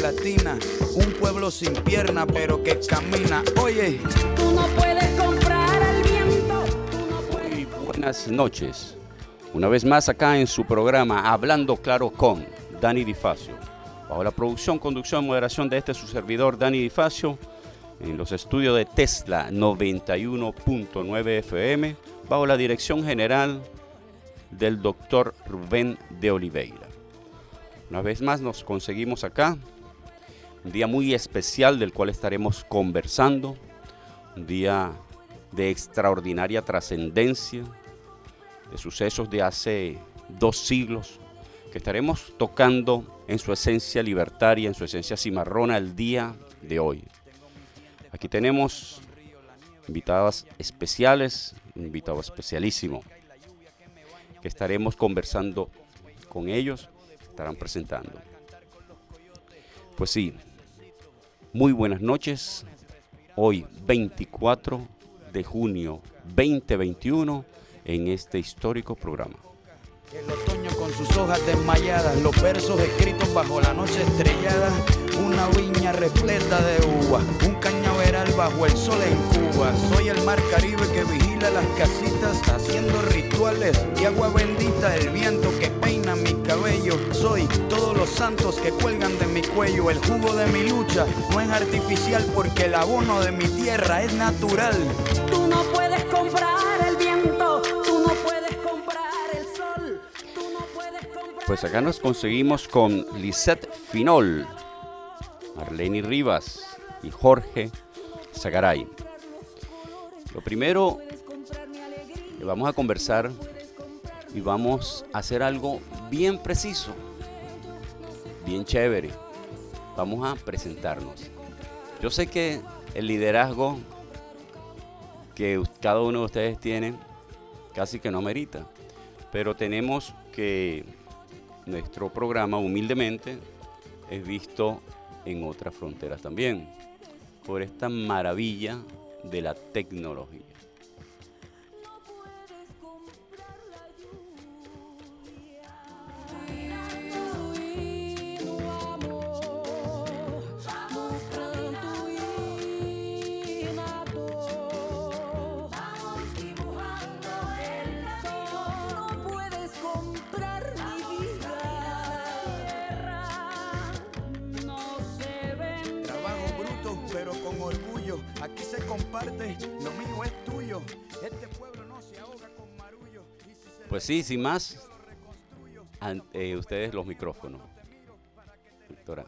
Latina, un pueblo sin pierna pero que camina. Oye, tú no puedes comprar el viento. Muy buenas noches. Una vez más acá en su programa Hablando Claro con Dani Difacio. Bajo la producción, conducción y moderación de este su servidor Dani Difacio, en los estudios de Tesla 91.9 FM, bajo la dirección general del doctor Rubén de Oliveira. Una vez más nos conseguimos acá, un día muy especial del cual estaremos conversando, un día de extraordinaria trascendencia, de sucesos de hace dos siglos, que estaremos tocando en su esencia libertaria, en su esencia cimarrona el día de hoy. Aquí tenemos invitadas especiales, un invitado especialísimo, que estaremos conversando con ellos, estarán presentando. Pues sí, muy buenas noches. Hoy 24 de junio 2021 en este histórico programa. El otoño con sus hojas desmayadas, los versos escritos bajo la noche estrellada, una viña repleta de uvas, un cañaveral bajo el sol en Cuba. Soy el mar Caribe que vigila las casitas, haciendo rituales de agua bendita, el viento que peina mi cabello. Soy todos los santos que cuelgan de mi cuello, el jugo de mi lucha no es artificial porque el abono de mi tierra es natural. Tú no puedes comprar el viento, tú no puedes comprar el sol, tú no puedes comprar. Pues acá nos conseguimos con Lisette Finol, Marlene Rivas y Jorge Zagaray. Lo primero, vamos a conversar y vamos a hacer algo bien preciso, bien chévere. Vamos a presentarnos. Yo sé que el liderazgo que cada uno de ustedes tiene casi que no merita, pero tenemos que nuestro programa humildemente es visto en otras fronteras también, por esta maravilla de la tecnología. Se comparte, lo mío es tuyo. Este pueblo no se ahoga con marullo. Y si se Pues sí, sin más, ante ustedes los micrófonos. Doctora.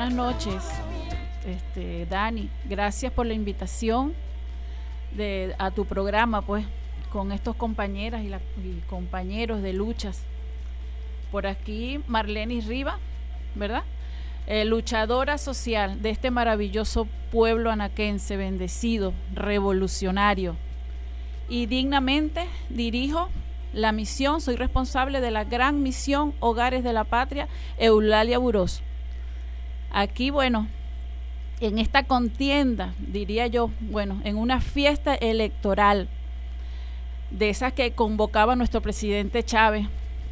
Buenas noches, este, Dani. Gracias por la invitación de, a tu programa, pues, con estos compañeras y, compañeros de luchas. Por aquí, Marlene Riva, ¿verdad? Eh, luchadora social de este maravilloso pueblo anaquense, bendecido, revolucionario. Y dignamente dirijo la misión, soy responsable de la gran misión Hogares de la Patria, Eulalia Burós. Aquí, bueno, en esta contienda, diría yo, bueno, en una fiesta electoral, de esas que convocaba nuestro presidente Chávez,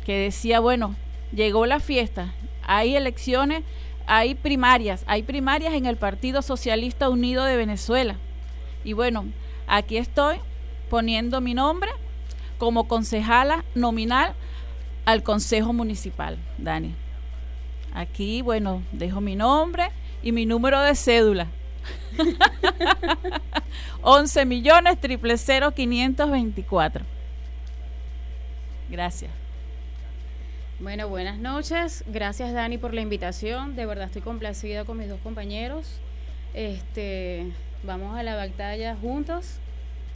que decía, bueno, llegó la fiesta, hay elecciones, hay primarias, hay primarias en el Partido Socialista Unido de Venezuela. Y bueno, aquí estoy poniendo mi nombre como concejala nominal al Consejo Municipal, Dani. Aquí, bueno, dejo mi nombre y mi número de cédula. 11 millones triple cero 524. Gracias. Bueno, buenas noches. Gracias Dani por la invitación. De verdad estoy complacida con mis dos compañeros. Este, vamos a la batalla juntos,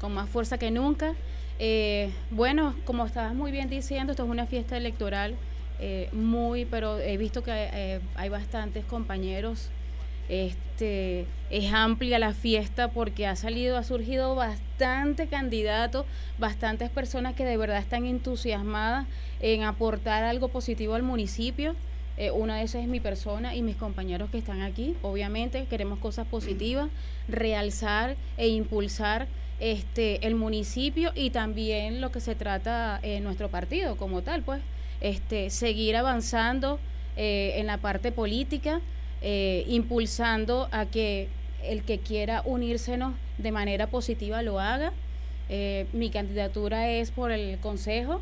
con más fuerza que nunca. Eh, bueno, como estabas muy bien diciendo, esto es una fiesta electoral eh, muy, pero he visto que eh, hay bastantes compañeros este, es amplia la fiesta porque ha salido, ha surgido bastante candidato, bastantes personas que de verdad están entusiasmadas en aportar algo positivo al municipio. Eh, una de esas es mi persona y mis compañeros que están aquí. Obviamente queremos cosas positivas, realzar e impulsar este el municipio y también lo que se trata en nuestro partido como tal, pues este seguir avanzando eh, en la parte política eh, impulsando a que el que quiera unírsenos de manera positiva lo haga. Eh, mi candidatura es por el Consejo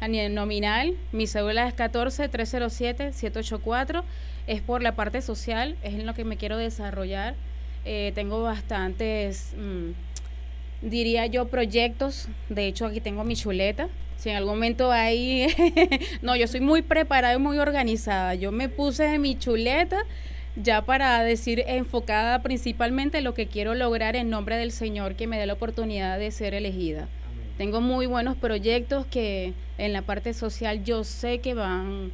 a nominal. Mi cédula es 14-307-784. Es por la parte social, es en lo que me quiero desarrollar. Tengo bastantes, mm, diría yo, proyectos. De hecho, aquí tengo mi chuleta. Si en algún momento hay... no, yo soy muy preparada y muy organizada. Yo me puse mi chuleta ya para decir enfocada principalmente en lo que quiero lograr en nombre del Señor que me dé la oportunidad de ser elegida. Tengo muy buenos proyectos que en la parte social yo sé que van,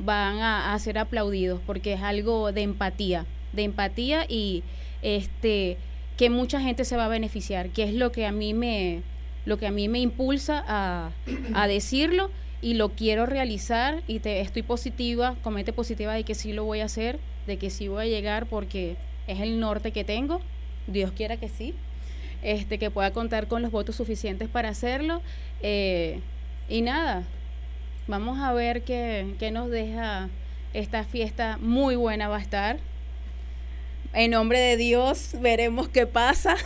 van a, a, ser aplaudidos porque es algo de empatía, de empatía y este que mucha gente se va a beneficiar, que es lo que a mí me, lo que a mí me impulsa a, a decirlo y lo quiero realizar y te, estoy positiva, comete positiva de que sí lo voy a hacer de que sí voy a llegar porque es el norte que tengo, Dios quiera que sí, este, que pueda contar con los votos suficientes para hacerlo. Eh, y nada, vamos a ver qué, qué nos deja esta fiesta muy buena va a estar. En nombre de Dios veremos qué pasa.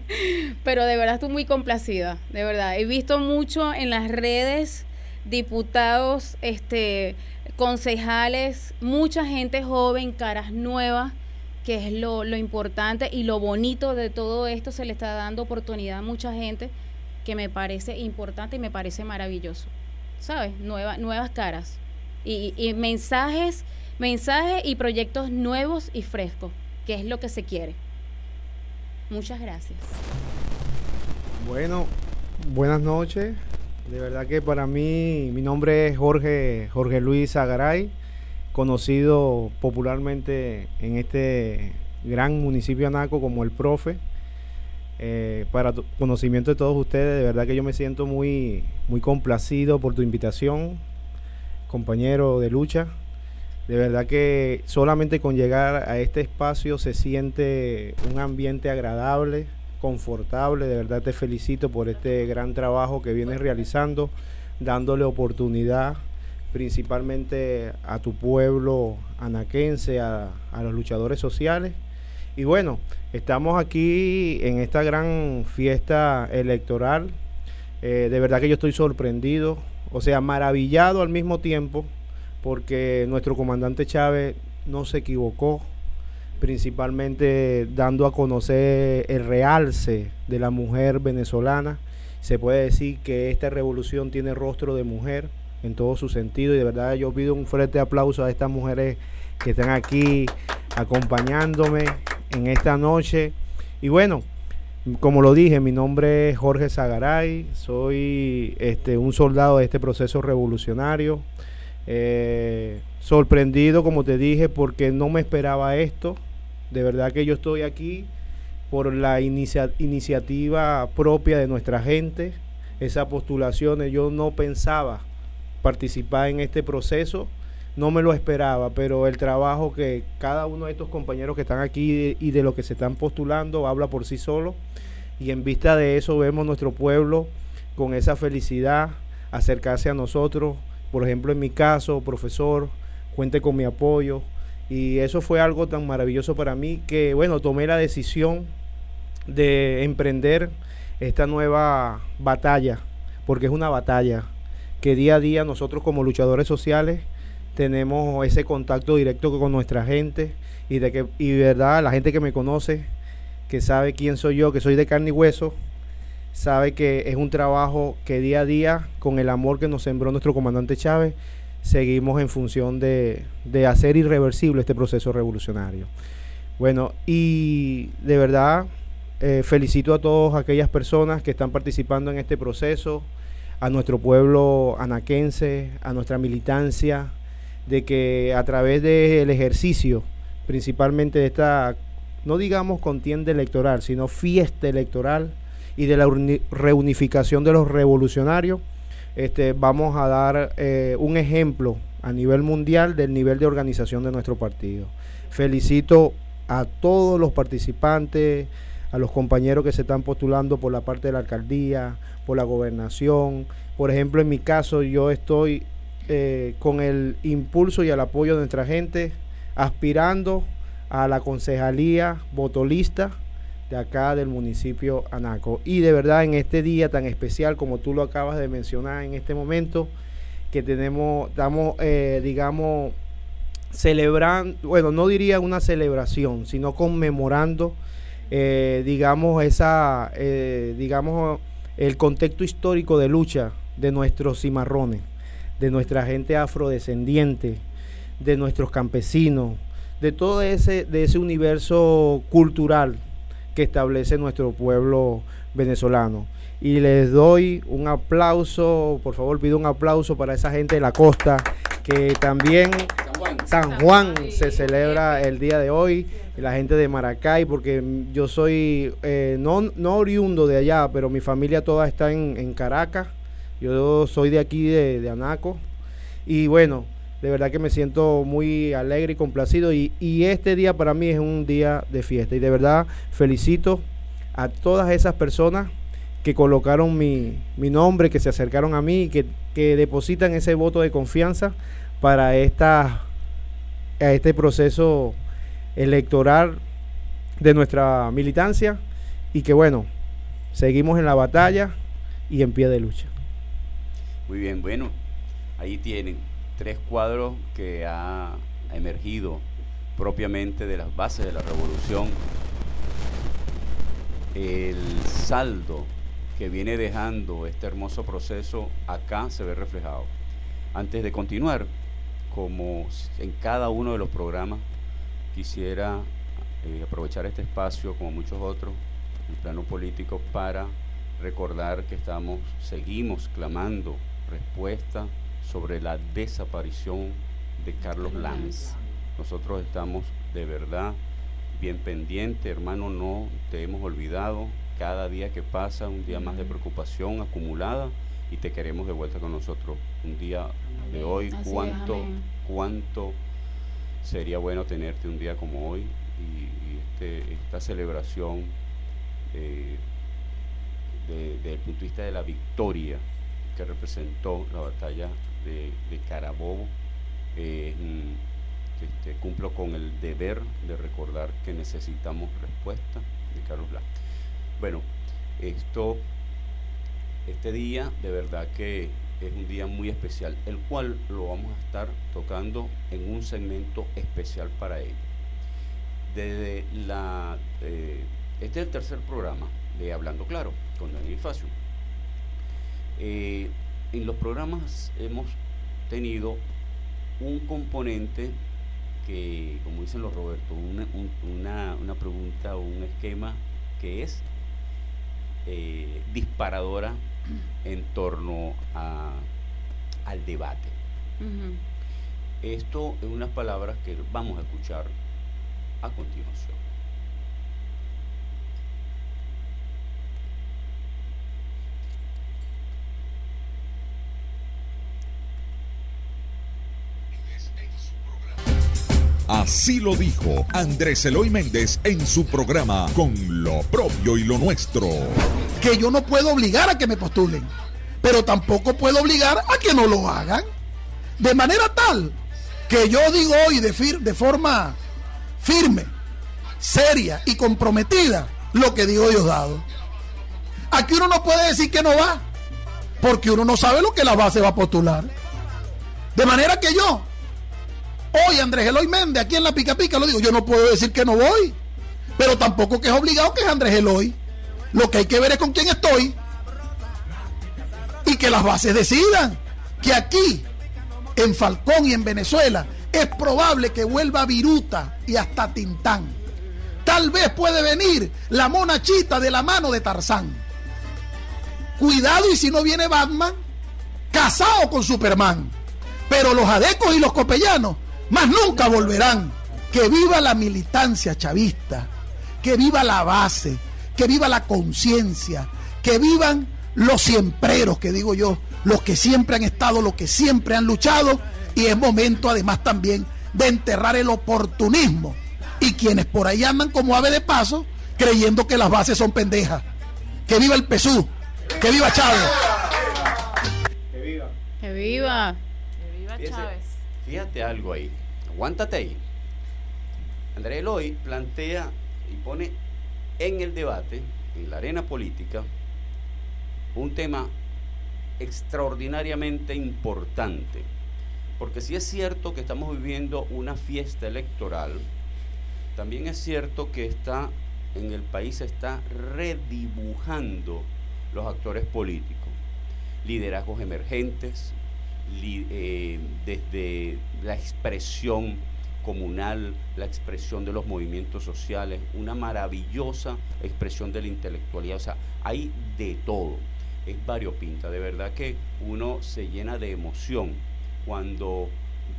Pero de verdad estoy muy complacida, de verdad. He visto mucho en las redes diputados este concejales, mucha gente joven, caras nuevas, que es lo, importante y lo bonito de todo esto, se le está dando oportunidad a mucha gente que me parece importante y me parece maravilloso. ¿Sabes? Nueva, nuevas caras y, y mensajes, mensajes y proyectos nuevos y frescos, que es lo que se quiere. Muchas gracias. Bueno, buenas noches. De verdad que para mí, mi nombre es Jorge, Jorge Luis Agaray, conocido popularmente en este gran municipio anaco como el profe. Eh, para conocimiento de todos ustedes, de verdad que yo me siento muy, muy complacido por tu invitación, compañero de lucha. De verdad que solamente con llegar a este espacio se siente un ambiente agradable, confortable. De verdad te felicito por este gran trabajo que vienes realizando, dándole oportunidad principalmente a tu pueblo anaquense, a, los luchadores sociales. Y bueno, estamos aquí en esta gran fiesta electoral. Eh, de verdad que yo estoy sorprendido, o sea, maravillado al mismo tiempo, porque nuestro comandante Chávez no se equivocó principalmente dando a conocer el realce de la mujer venezolana. Se puede decir que esta revolución tiene rostro de mujer en todo su sentido y de verdad yo pido un fuerte aplauso a estas mujeres que están aquí acompañándome en esta noche. Y bueno, como lo dije, mi nombre es Jorge Zagaray, soy este, un soldado de este proceso revolucionario. Eh, sorprendido, como te dije, porque no me esperaba esto. De verdad que yo estoy aquí por la iniciativa propia de nuestra gente, esas postulaciones. Yo no pensaba participar en este proceso, no me lo esperaba, pero el trabajo que cada uno de estos compañeros que están aquí y de lo que se están postulando habla por sí solo. Y en vista de eso vemos nuestro pueblo con esa felicidad acercarse a nosotros. Por ejemplo, en mi caso, profesor, cuente con mi apoyo. Y eso fue algo tan maravilloso para mí que, bueno, tomé la decisión de emprender esta nueva batalla, porque es una batalla que día a día nosotros como luchadores sociales tenemos ese contacto directo con nuestra gente y de que y verdad la gente que me conoce que sabe quién soy yo que soy de carne y hueso sabe que es un trabajo que día a día con el amor que nos sembró nuestro comandante Chávez seguimos en función de, de hacer irreversible este proceso revolucionario. Bueno y de verdad eh, felicito a todas aquellas personas que están participando en este proceso, a nuestro pueblo anaquense, a nuestra militancia, de que a través del ejercicio, principalmente de esta, no digamos contienda electoral, sino fiesta electoral y de la reunificación de los revolucionarios, este, vamos a dar eh, un ejemplo a nivel mundial del nivel de organización de nuestro partido. Felicito a todos los participantes, a los compañeros que se están postulando por la parte de la alcaldía, por la gobernación. Por ejemplo, en mi caso yo estoy eh, con el impulso y el apoyo de nuestra gente aspirando a la concejalía votolista de acá del municipio Anaco. Y de verdad en este día tan especial como tú lo acabas de mencionar en este momento, que tenemos, estamos, eh, digamos, celebrando, bueno, no diría una celebración, sino conmemorando eh, digamos, esa, eh, digamos, el contexto histórico de lucha de nuestros cimarrones, de nuestra gente afrodescendiente, de nuestros campesinos, de todo ese, de ese universo cultural que establece nuestro pueblo venezolano. Y les doy un aplauso, por favor pido un aplauso para esa gente de la costa que también San Juan, se celebra el día de hoy, la gente de Maracay, porque yo soy eh, no, no oriundo de allá, pero mi familia toda está en, Caracas, yo soy de aquí, de, Anaco, y bueno, de verdad que me siento muy alegre y complacido, y, este día para mí es un día de fiesta, y de verdad felicito a todas esas personas que colocaron mi, mi nombre, que se acercaron a mí, que, que depositan ese voto de confianza para esta, a este proceso electoral de nuestra militancia y que bueno, seguimos en la batalla y en pie de lucha. Muy bien, bueno, ahí tienen tres cuadros que ha emergido propiamente de las bases de la revolución. El saldo que viene dejando este hermoso proceso acá se ve reflejado. Antes de continuar, como en cada uno de los programas, quisiera eh, aprovechar este espacio, como muchos otros, en el plano político, para recordar que estamos, seguimos clamando respuesta sobre la desaparición de Carlos Lanz. Nosotros estamos de verdad bien pendientes, hermano, no te hemos olvidado. Cada día que pasa, un día más de preocupación acumulada y te queremos de vuelta con nosotros un día de hoy. cuánto, cuánto sería bueno tenerte un día como hoy y, este, esta celebración eh, desde el punto de vista de la victoria que representó la batalla de, Carabobo. Eh, este, cumplo con el deber de recordar que necesitamos respuesta de Carlos Blanc. Bueno, esto este día de verdad que es un día muy especial, el cual lo vamos a estar tocando en un segmento especial para ello. Desde la, eh, este es el tercer programa de Hablando Claro con Daniel Facio. Eh, en los programas hemos tenido un componente que, como dicen los Roberto, una, una, una pregunta o un esquema que es eh, disparadora en torno a, al debate. Esto es unas palabras que vamos a escuchar a continuación. Así lo dijo Andrés Eloy Méndez en su programa Con lo propio y lo nuestro. Que yo no puedo obligar a que me postulen, pero tampoco puedo obligar a que no lo hagan. De manera tal que yo digo hoy de, fir- de forma firme, seria y comprometida lo que digo Diosdado. Aquí uno no puede decir que no va, porque uno no sabe lo que la base va a postular. De manera que yo, hoy Andrés Eloy Méndez, aquí en la Pica Pica, lo digo, yo no puedo decir que no voy, pero tampoco que es obligado que es Andrés Eloy. Lo que hay que ver es con quién estoy y que las bases decidan que aquí, en Falcón y en Venezuela, es probable que vuelva Viruta y hasta Tintán. Tal vez puede venir la monachita de la mano de Tarzán. Cuidado y si no viene Batman, casado con Superman. Pero los adecos y los copellanos más nunca volverán. Que viva la militancia chavista, que viva la base, que viva la conciencia, que vivan los siempreros, que digo yo, los que siempre han estado, los que siempre han luchado, y es momento además también de enterrar el oportunismo y quienes por ahí andan como ave de paso creyendo que las bases son pendejas. Que viva el PSU, que viva Chávez. ¡Que viva! Que viva Fíjese, Chávez. Fíjate algo ahí. Aguántate ahí. Andrés Eloy plantea y pone en el debate, en la arena política, un tema extraordinariamente importante. Porque si es cierto que estamos viviendo una fiesta electoral, también es cierto que está en el país se está redibujando los actores políticos, liderazgos emergentes, eh, desde la expresión comunal, la expresión de los movimientos sociales, una maravillosa expresión de la intelectualidad, o sea, hay de todo, es variopinta, de verdad que uno se llena de emoción cuando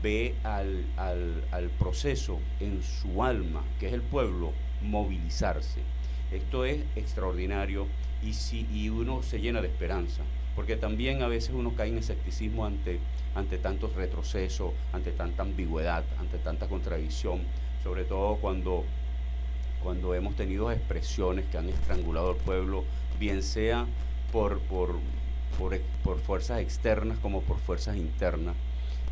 ve al, al- al proceso en su alma, que es el pueblo, movilizarse. Esto es extraordinario y, si, y uno se llena de esperanza, porque también a veces uno cae en escepticismo ante, ante tantos retrocesos, ante tanta ambigüedad, ante tanta contradicción, sobre todo cuando, cuando hemos tenido expresiones que han estrangulado al pueblo, bien sea por, por, por, fuerzas externas como por fuerzas internas,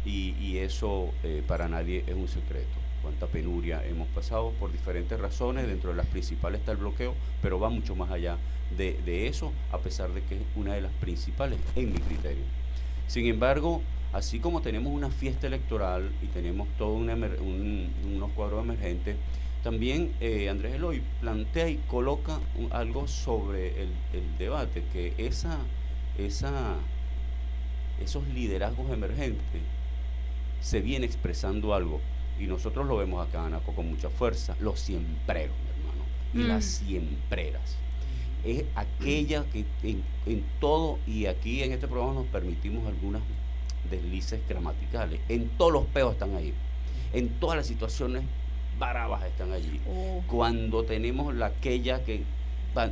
y, y eso eh, para nadie es un secreto. Cuánta penuria hemos pasado por diferentes razones, dentro de las principales está el bloqueo, pero va mucho más allá de, eso, a pesar de que es una de las principales en mi criterio. Sin embargo, así como tenemos una fiesta electoral y tenemos todo una emer- un- unos cuadros emergentes, también eh, Andrés Eloy plantea y coloca algo sobre el, el debate, que esa, esa, esos liderazgos emergentes se viene expresando algo. Y nosotros lo vemos acá, Anaco, con mucha fuerza. Los siempreros, mi hermano. Y Mm. las siempreras. Es aquella que en, en todo, y aquí en este programa nos permitimos algunas deslices gramaticales. En todos los peos están ahí. En todas las situaciones bravas están allí. Oh. Cuando tenemos la aquella que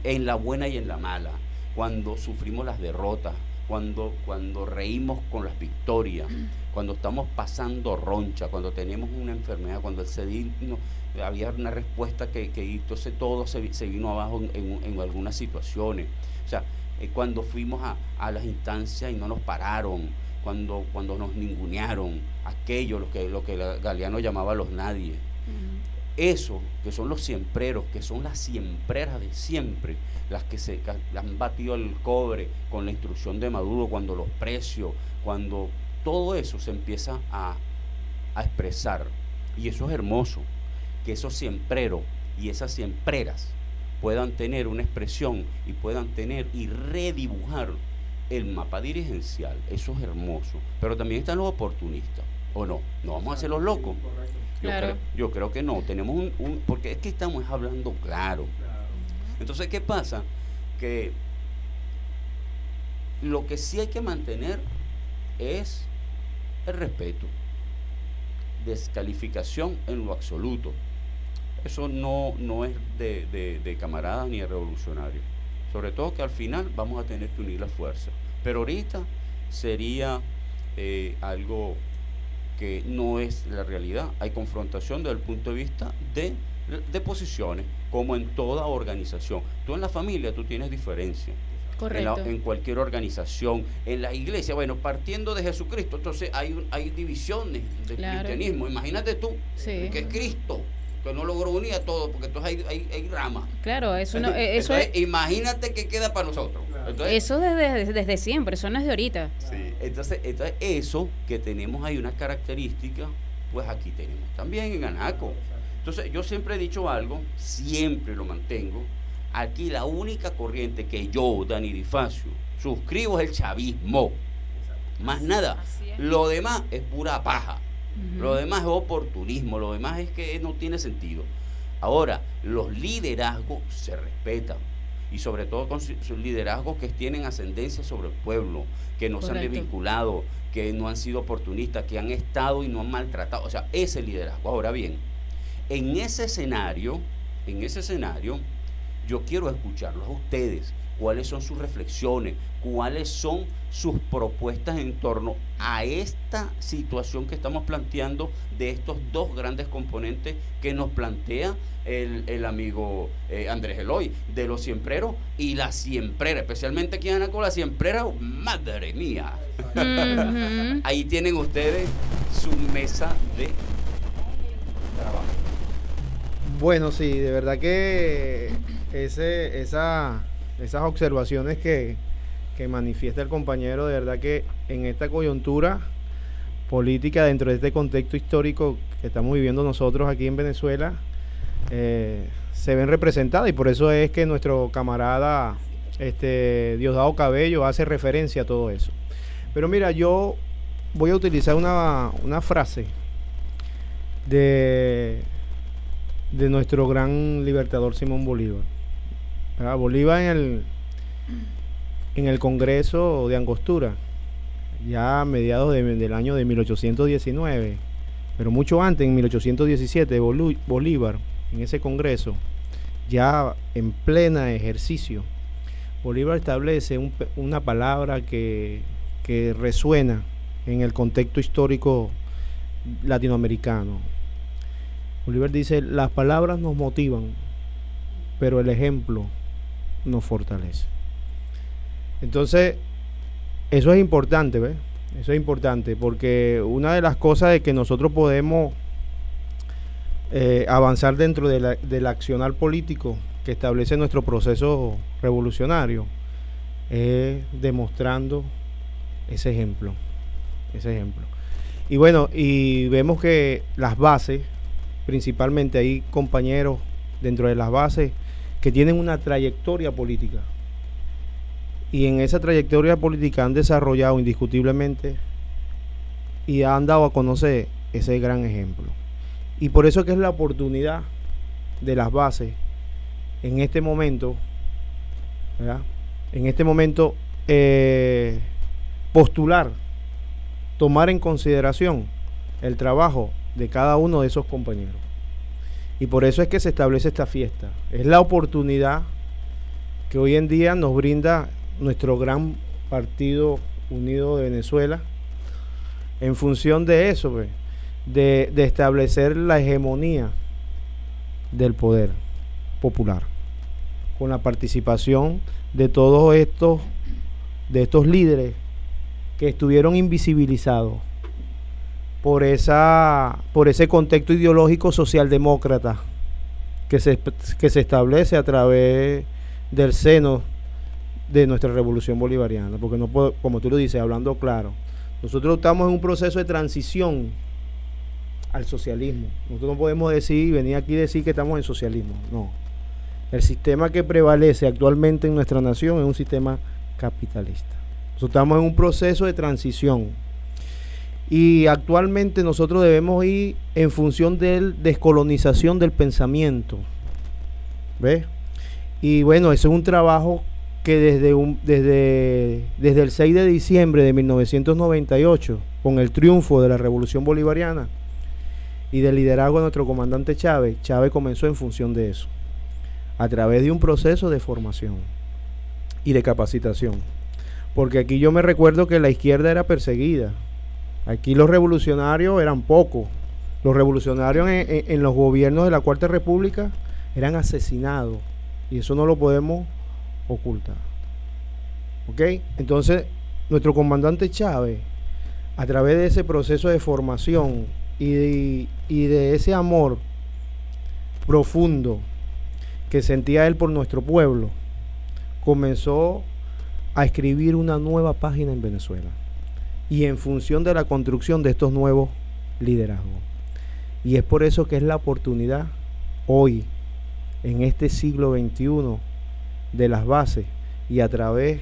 en la buena y en la mala, cuando sufrimos las derrotas, cuando, cuando reímos con las victorias, cuando estamos pasando roncha, cuando tenemos una enfermedad, cuando el sedismo, había una respuesta que, que entonces todo se, se vino abajo en, en- algunas situaciones. O sea, eh, cuando fuimos a, a las instancias y no nos pararon, cuando, cuando nos ningunearon, aquello, lo que, lo que Galeano llamaba los nadie. Eso, que son los siempreros, que son las siempreras de siempre, las que se han batido el cobre con la instrucción de Maduro, cuando los precios, cuando todo eso se empieza a, a expresar. Y eso es hermoso, que esos siempreros y esas siempreras puedan tener una expresión y puedan tener y redibujar el mapa dirigencial. Eso es hermoso. Pero también están los oportunistas, ¿o no? No vamos a hacer los locos. Yo, Claro. creo, yo creo que no, tenemos un, un- porque es que estamos hablando claro. Entonces, ¿qué pasa? Que lo que sí hay que mantener es el respeto, descalificación en lo absoluto. Eso no, no es de, camaradas ni de revolucionarios. Sobre todo que al final vamos a tener que unir las fuerzas. Pero ahorita sería eh, algo que no es la realidad. Hay confrontación desde el punto de vista de, de posiciones, como en toda organización. Tú en la familia tú tienes diferencias. en, la- Correcto. en cualquier organización, en la iglesia. Bueno, partiendo de Jesucristo, entonces hay, un- hay divisiones del Claro. cristianismo. Imagínate tú, Sí. que es Cristo, que no logró unir a todo, porque entonces hay, hay, hay ramas. Claro, eso, no, eso, Entonces, es, imagínate que queda para nosotros. Entonces, eso desde, desde siempre, eso no es de ahorita. Sí, entonces, entonces eso que tenemos ahí unas características, pues aquí tenemos también en Anaco. Entonces yo siempre he dicho algo, siempre lo mantengo. Aquí la única corriente que yo, Dani Difacio, suscribo es el chavismo. Más nada. así. Lo demás es pura paja. Lo demás es oportunismo, lo demás es que no tiene sentido. Ahora, los liderazgos se respetan y sobre todo con su- sus liderazgos que tienen ascendencia sobre el pueblo, que no se han desvinculado, que no han sido oportunistas, que han estado y no han maltratado. O sea, ese liderazgo. Ahora bien, en ese escenario, en ese escenario, yo quiero escucharlos a ustedes. ¿Cuáles son sus reflexiones? ¿Cuáles son sus propuestas en torno a esta situación que estamos planteando de estos dos grandes componentes que nos plantea el, el amigo eh, Andrés Eloy, de los siempreros y la siemprera, especialmente aquí en Anaco, la siemprera, madre mía. Ahí tienen ustedes su mesa de trabajo. Bueno, sí, de verdad que ese, esa, esas observaciones que, que manifiesta el compañero, de verdad que en esta coyuntura política, dentro de este contexto histórico que estamos viviendo nosotros aquí en Venezuela, eh, se ven representadas y por eso es que nuestro camarada este, Diosdado Cabello hace referencia a todo eso. Pero mira, yo voy a utilizar una, una frase de, de nuestro gran libertador Simón Bolívar. Bolívar en el, en el Congreso de Angostura, ya a mediados de- del año de 1819, pero mucho antes, en 1817, Bolú- Bolívar, en ese Congreso, ya en plena ejercicio, Bolívar establece una palabra que, que resuena en el contexto histórico latinoamericano. Bolívar dice, las palabras nos motivan, pero el ejemplo nos fortalece. Entonces, eso es importante, ¿ves? Eso es importante, porque una de las cosas de que nosotros podemos eh, avanzar dentro de la- del accionar político que establece nuestro proceso revolucionario es demostrando ese ejemplo, ese ejemplo. Y bueno, y vemos que las bases, principalmente hay compañeros dentro de las bases que tienen una trayectoria política. Y en esa trayectoria política han desarrollado indiscutiblemente y han dado a conocer ese gran ejemplo. Y por eso que es la oportunidad de las bases en este momento. En este momento eh, postular, tomar en consideración el trabajo de cada uno de esos compañeros. Y por eso es que se establece esta fiesta. Es la oportunidad que hoy en día nos brinda nuestro gran partido unido de Venezuela en función de eso, pues, de, de establecer la hegemonía del poder popular con la participación de todos estos de estos líderes que estuvieron invisibilizados por esa por ese contexto ideológico socialdemócrata que se, que se establece a través del seno de nuestra revolución bolivariana, porque no como tú lo dices, hablando claro, nosotros estamos en un proceso de transición al socialismo. Nosotros no podemos decir, venir aquí y decir que estamos en socialismo, no. El sistema que prevalece actualmente en nuestra nación es un sistema capitalista. Nosotros estamos en un proceso de transición. Y actualmente nosotros debemos ir en función de descolonización del pensamiento. ¿Ves? Y bueno, ese es un trabajo que desde, un, desde, desde el 6 de diciembre de 1998, con el triunfo de la Revolución Bolivariana y del liderazgo de nuestro comandante Chávez, Chávez comenzó en función de eso, a través de un proceso de formación y de capacitación. Porque aquí yo me recuerdo que la izquierda era perseguida. Aquí los revolucionarios eran pocos. Los revolucionarios en, los gobiernos de la Cuarta República eran asesinados. Y eso no lo podemos ocultar. ¿Ok? Entonces, nuestro comandante Chávez, a través de ese proceso de formación y de ese amor profundo que sentía él por nuestro pueblo, comenzó a escribir una nueva página en Venezuela. Y en función de la construcción de estos nuevos liderazgos. Y es por eso que es la oportunidad hoy, en este siglo XXI, de las bases y a través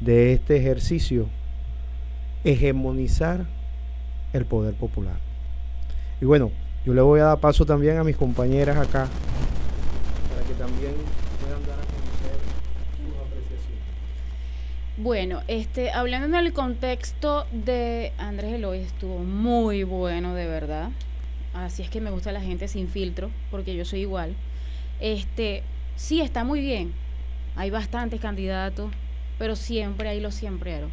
de este ejercicio, hegemonizar el poder popular. Y bueno, yo le voy a dar paso también a mis compañeras acá para que también puedan dar a conocer sus apreciaciones. Bueno, este, hablando en el contexto de Andrés Eloy, estuvo muy bueno, de verdad. Así es que me gusta la gente sin filtro, porque yo soy igual. Este, sí, está muy bien. Hay bastantes candidatos, pero siempre hay los siembreros.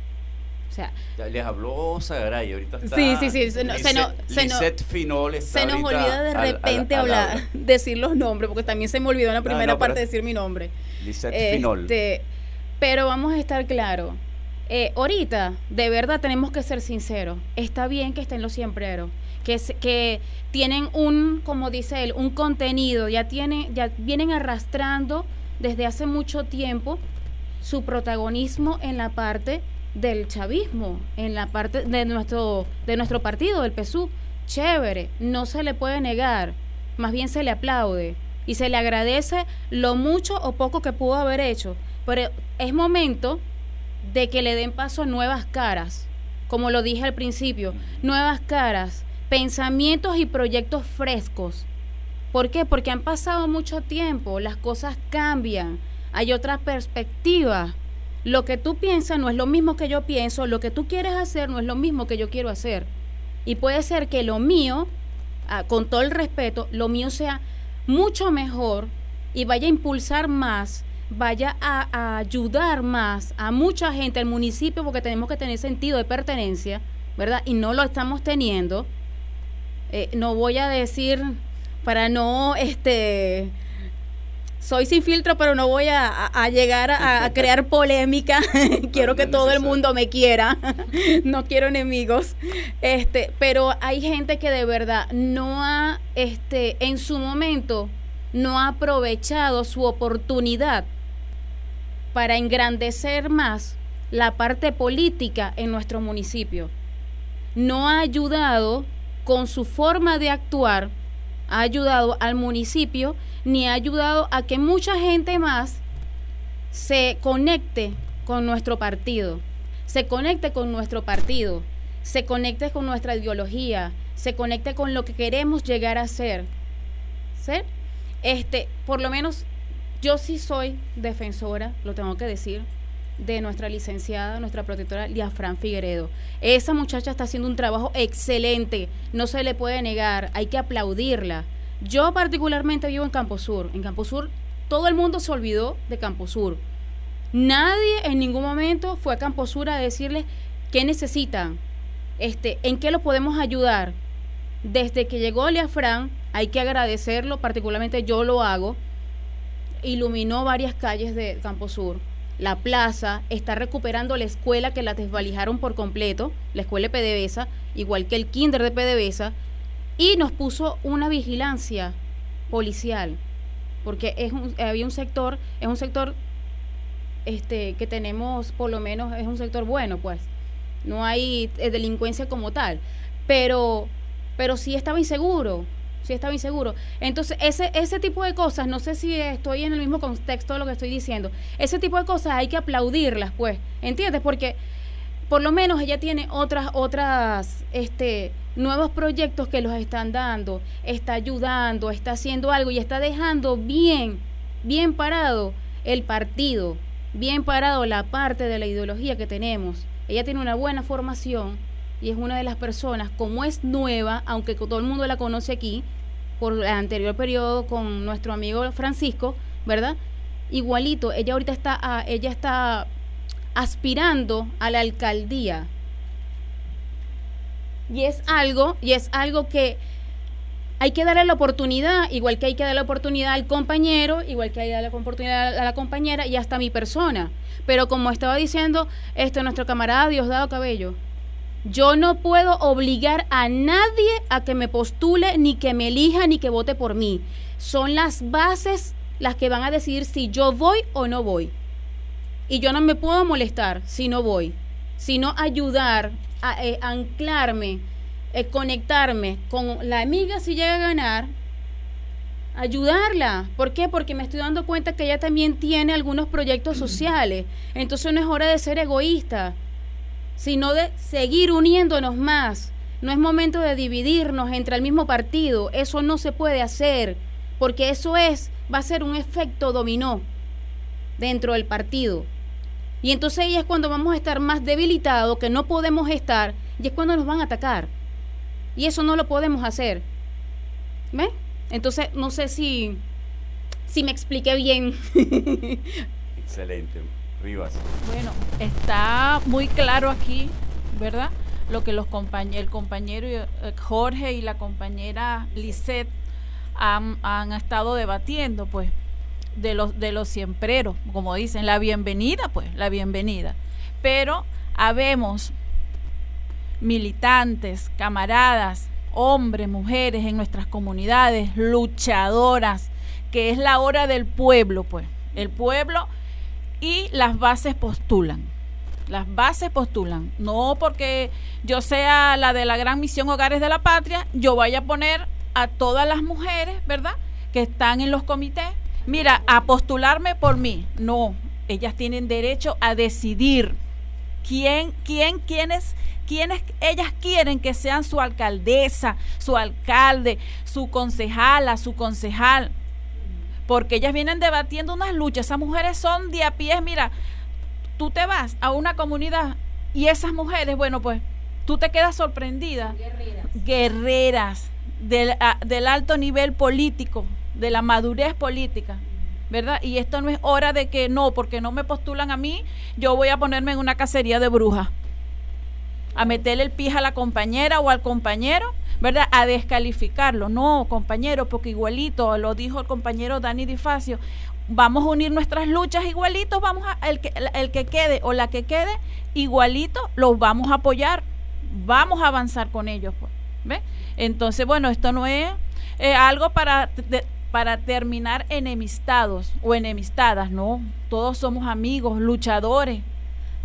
O sea, Ya les habló Zagaray, ahorita está. Sí, sí, sí, se no- se no- se Finol está se nos olvida de al- al- repente al hablar, habla. decir los nombres, porque también se me olvidó en la No, primera no, parte pero- decir mi nombre. Lisette Finol. Pero vamos a estar claros. Eh, ahorita, de verdad, tenemos que ser sinceros. Está bien que estén los siembreros, que, que tienen un, como dice él, un contenido, ya, tienen, ya vienen arrastrando desde hace mucho tiempo su protagonismo en la parte del chavismo, en la parte de nuestro, de nuestro partido, del PSU. Chévere, no se le puede negar, más bien se le aplaude y se le agradece lo mucho o poco que pudo haber hecho. Pero es momento de que le den paso a nuevas caras, como lo dije al principio, nuevas caras, pensamientos y proyectos frescos. ¿Por qué? Porque han pasado mucho tiempo, las cosas cambian, hay otras perspectivas. Lo que tú piensas no es lo mismo que yo pienso, lo que tú quieres hacer no es lo mismo que yo quiero hacer. Y puede ser que lo mío, ah, con todo el respeto, lo mío sea mucho mejor y vaya a impulsar más, vaya a, ayudar más a mucha gente, al municipio, porque tenemos que tener sentido de pertenencia, ¿verdad? Y no lo estamos teniendo. Eh, no voy a decir para no, este, soy sin filtro, pero no voy a, llegar a, a crear polémica. quiero que todo el mundo me quiera. no quiero enemigos. Este, pero hay gente que de verdad no ha, este, en su momento, no ha aprovechado su oportunidad para engrandecer más la parte política en nuestro municipio. No ha ayudado con su forma de actuar, ha ayudado al municipio, ni ha ayudado a que mucha gente más se conecte con nuestro partido, se conecte con nuestro partido, se conecte con nuestra ideología, se conecte con lo que queremos llegar a ser. ¿Sí? Este, por lo menos yo sí soy defensora, lo tengo que decir, de nuestra licenciada, nuestra protectora Liafran Figueredo. Esa muchacha está haciendo un trabajo excelente, no se le puede negar, hay que aplaudirla. Yo particularmente vivo en Camposur. En Camposur todo el mundo se olvidó de Camposur. Nadie en ningún momento fue a Camposur a decirles qué necesitan, este, en qué los podemos ayudar. Desde que llegó Liafran, hay que agradecerlo, particularmente yo lo hago, iluminó varias calles de Camposur. La plaza está recuperando la escuela que la desvalijaron por completo, la escuela de PDVSA, igual que el kinder de PDVSA, y nos puso una vigilancia policial, porque es un- había un sector, es un sector este que tenemos, por lo menos es un sector bueno, pues. No hay eh, delincuencia como tal, pero pero sí estaba inseguro, sí estaba inseguro. Entonces, ese ese tipo de cosas, no sé si estoy en el mismo contexto de lo que estoy diciendo. Ese tipo de cosas hay que aplaudirlas, pues, ¿entiendes? Porque por lo menos ella tiene otras otras este nuevos proyectos que los están dando, está ayudando, está haciendo algo y está dejando bien bien parado el partido, bien parado la parte de la ideología que tenemos. Ella tiene una buena formación y es una de las personas, como es nueva, aunque todo el mundo la conoce aquí, por el anterior periodo con nuestro amigo Francisco, ¿verdad? Igualito, ella ahorita está, ella está aspirando a la alcaldía. Y es algo, y es algo que hay que darle la oportunidad, igual que hay que darle la oportunidad al compañero, igual que hay que darle la oportunidad a la compañera y hasta a mi persona. Pero como estaba diciendo este nuestro camarada Diosdado Cabello, yo no puedo obligar a nadie a que me postule, ni que me elija, ni que vote por mí. Son las bases las que van a decidir si yo voy o no voy. Y yo no me puedo molestar si no voy, sino ayudar a eh, anclarme, eh, conectarme con la amiga si llega a ganar, ayudarla. ¿Por qué? Porque me estoy dando cuenta que ella también tiene algunos proyectos sociales. Entonces no es hora de ser egoísta sino de seguir uniéndonos más. No es momento de dividirnos entre el mismo partido. Eso no se puede hacer, porque eso es, va a ser un efecto dominó dentro del partido. Y entonces ahí es cuando vamos a estar más debilitados, que no podemos estar, y es cuando nos van a atacar. Y eso no lo podemos hacer. ¿Ve? Entonces, no sé si, si me expliqué bien. Excelente. Bueno, está muy claro aquí, ¿verdad? Lo que los el compañero eh, Jorge y la compañera Lisette han, han estado debatiendo, pues, de los, de los siempreros, como dicen, la bienvenida, pues, la bienvenida. Pero habemos militantes, camaradas, hombres, mujeres en nuestras comunidades, luchadoras, que es la hora del pueblo, pues. El pueblo y las bases postulan. Las bases postulan. No porque yo sea la de la gran misión Hogares de la Patria, yo vaya a poner a todas las mujeres, ¿verdad? Que están en los comités. Mira, a postularme por mí. No, ellas tienen derecho a decidir quién, quién, quiénes, quiénes ellas quieren que sean su alcaldesa, su alcalde, su concejala, su concejal porque ellas vienen debatiendo unas luchas. Esas mujeres son de a pies, mira, tú te vas a una comunidad y esas mujeres, bueno, pues tú te quedas sorprendida. Guerreras. Guerreras del, del alto nivel político, de la madurez política. ¿verdad? Y esto no es hora de que no, porque no me postulan a mí, yo voy a ponerme en una cacería de brujas, a meterle el pie a la compañera o al compañero ¿verdad? A descalificarlo. No, compañero, porque igualito, lo dijo el compañero Dani Difacio, vamos a unir nuestras luchas igualitos, vamos a, el que, el que quede o la que quede, igualito, los vamos a apoyar, vamos a avanzar con ellos, pues, ¿ve? Entonces, bueno, esto no es eh, algo para, para terminar enemistados o enemistadas, no, todos somos amigos, luchadores,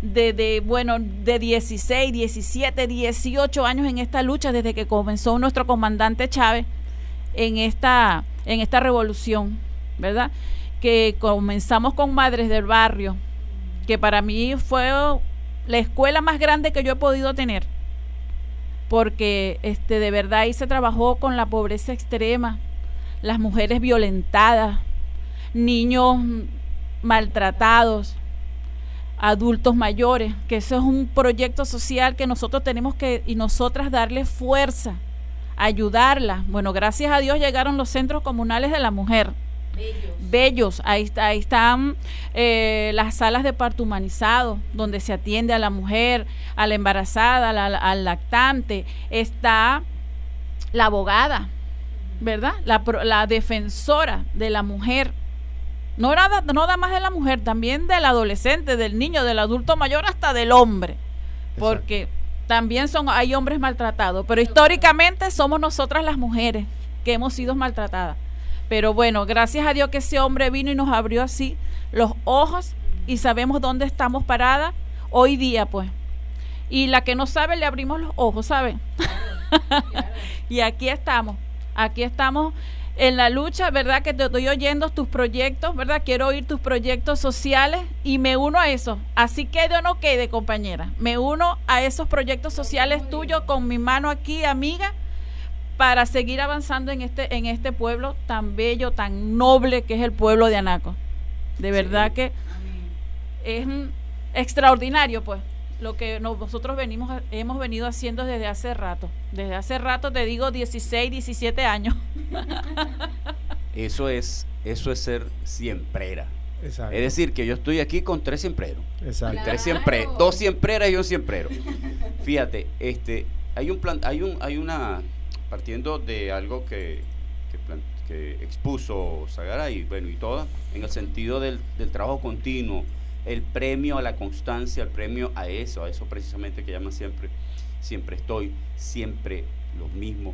de, bueno, de 16, 17, 18 años en esta lucha desde que comenzó nuestro comandante Chávez en esta, en esta revolución, ¿verdad? Que comenzamos con Madres del Barrio, que para mí fue la escuela más grande que yo he podido tener, porque este, de verdad ahí se trabajó con la pobreza extrema, las mujeres violentadas, niños maltratados, adultos mayores, que eso es un proyecto social que nosotros tenemos que y nosotras darle fuerza, ayudarla. Bueno, gracias a Dios llegaron los centros comunales de la mujer. Bellos. Ahí, está, ahí están eh, las salas de parto humanizado, donde se atiende a la mujer, a la embarazada, al lactante. Está la abogada, ¿verdad? La, la defensora de la mujer no, nada, no da más de la mujer, también del adolescente, del niño, del adulto mayor, hasta del hombre. Porque también son, hay hombres maltratados. Pero históricamente somos nosotras las mujeres que hemos sido maltratadas. Pero bueno, gracias a Dios que ese hombre vino y nos abrió así los ojos y sabemos dónde estamos paradas hoy día, pues. Y la que no sabe, le abrimos los ojos, ¿sabe? y aquí estamos, aquí estamos en la lucha, ¿verdad? Que te estoy oyendo tus proyectos, ¿verdad? Quiero oír tus proyectos sociales y me uno a eso. Así quede o no quede, compañera. Me uno a esos proyectos sociales tuyos con mi mano aquí, amiga, para seguir avanzando en este, en este pueblo tan bello, tan noble que es el pueblo de Anaco. De verdad que es extraordinario, pues lo que nosotros venimos hemos venido haciendo desde hace rato. Desde hace rato te digo 16, 17 años. eso es eso es ser siemprera. Exacto. Es decir, que yo estoy aquí con tres siempreros. Exacto. Tres dos siempreras y un siemprero. Fíjate, este hay un plan hay un hay una partiendo de algo que, que, plan- que expuso Zagaray, bueno, y toda, en el sentido del, del trabajo continuo, el premio a la constancia, el premio a eso, a eso precisamente que llaman siempre, siempre estoy, siempre lo mismo.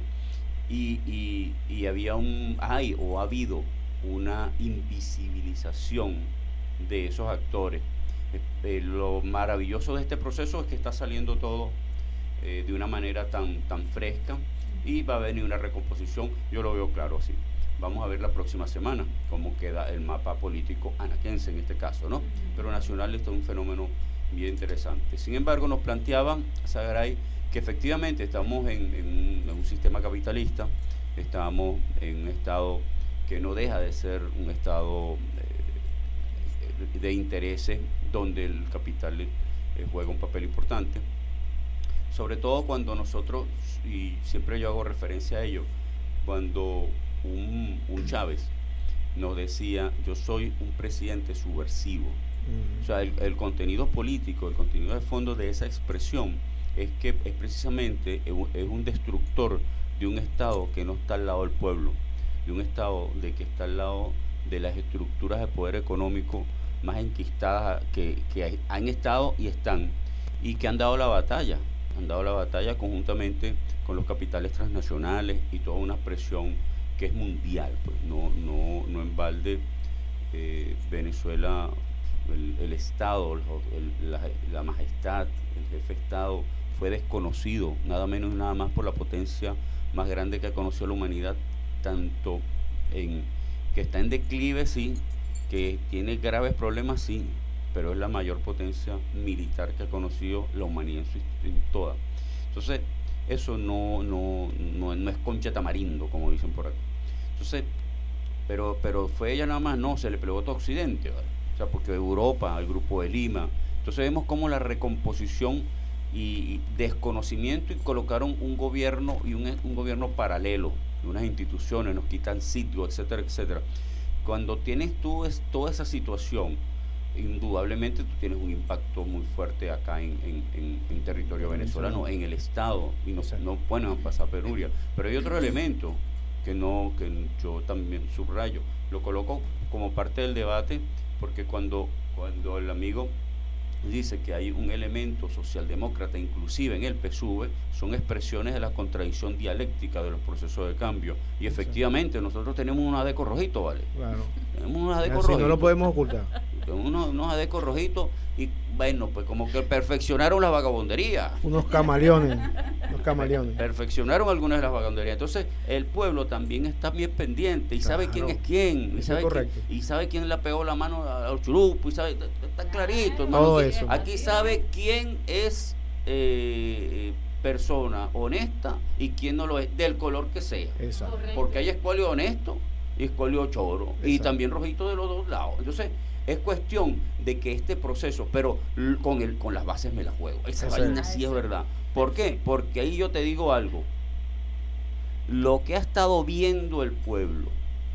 Y, y- y había un, hay o ha habido una invisibilización de esos actores. Eh, eh, lo maravilloso de este proceso es que está saliendo todo eh, de una manera tan, tan fresca y va a venir una recomposición, yo lo veo claro así. Vamos a ver la próxima semana cómo queda el mapa político anaquense en este caso, ¿no? Pero nacional esto es un fenómeno bien interesante. Sin embargo, nos planteaba Sagaray que efectivamente estamos en, en un, en un sistema capitalista, estamos en un estado que no deja de ser un estado eh, de intereses donde el capital eh, juega un papel importante sobre todo cuando nosotros, y siempre yo hago referencia a ello, cuando un, un Chávez nos decía, yo soy un presidente subversivo. O sea, el, el contenido político, el contenido de fondo de esa expresión es que es precisamente es un- es un destructor de un Estado que no está al lado del pueblo, de un Estado de que está al lado de las estructuras de poder económico más enquistadas que, que han estado y están, y que han dado la batalla, han dado la batalla conjuntamente con los capitales transnacionales y toda una presión que es mundial, pues no, no, no en balde eh, Venezuela, el, Estado, la, majestad, el jefe de Estado fue desconocido, nada menos nada más por la potencia más grande que ha conocido la humanidad, tanto en que está en declive, sí, que tiene graves problemas, sí, pero es la mayor potencia militar que ha conocido la humanidad en, su- en toda. Entonces, eso no, no, no, no es concha tamarindo, como dicen por aquí. Entonces, pero, pero fue ella nada más, no, se le plegó todo Occidente, o sea, porque Europa, el grupo de Lima. Entonces vemos como la recomposición y desconocimiento y colocaron un gobierno y un, un gobierno paralelo, unas instituciones, nos quitan sitio, etcétera, etcétera. Cuando tienes tú es, toda esa situación, indudablemente tú tienes un impacto muy fuerte acá en, en- en- en territorio venezolano, en el Estado, y no, no bueno, pasar penuria. Pero hay otro elemento que no que yo también subrayo, lo coloco como parte del debate, porque cuando, cuando el amigo dice que hay un elemento socialdemócrata, inclusive en el PSUV, son expresiones de la contradicción dialéctica de los procesos de cambio. Y efectivamente, nosotros tenemos un adeco rojito, ¿vale? Claro. Tenemos un adeco Así no rojito. lo podemos ocultar. Unos, unos adecos rojitos y, bueno, pues como que perfeccionaron la vagabondería. Unos camaleones. Unos camaleones. Perfeccionaron algunas de las vagabonderías. Entonces, el pueblo también está bien pendiente y sabe quién es quién. Y es sabe, quién, correcto. y sabe quién le pegó la mano a- al churupo. Y sabe, está clarito, hermano. Todo Aquí- eso. Aquí sabe quién es eh, persona honesta y quién no lo es, del color que sea. Exacto. Porque hay escuelio honesto y escuelio choro. Y Exacto. también rojito de los dos lados. Entonces, es cuestión de que este proceso, pero con, el, con las bases me la juego. Esa Eso vaina sí es verdad. ¿Por qué? Porque ahí yo te digo algo. Lo que ha estado viendo el pueblo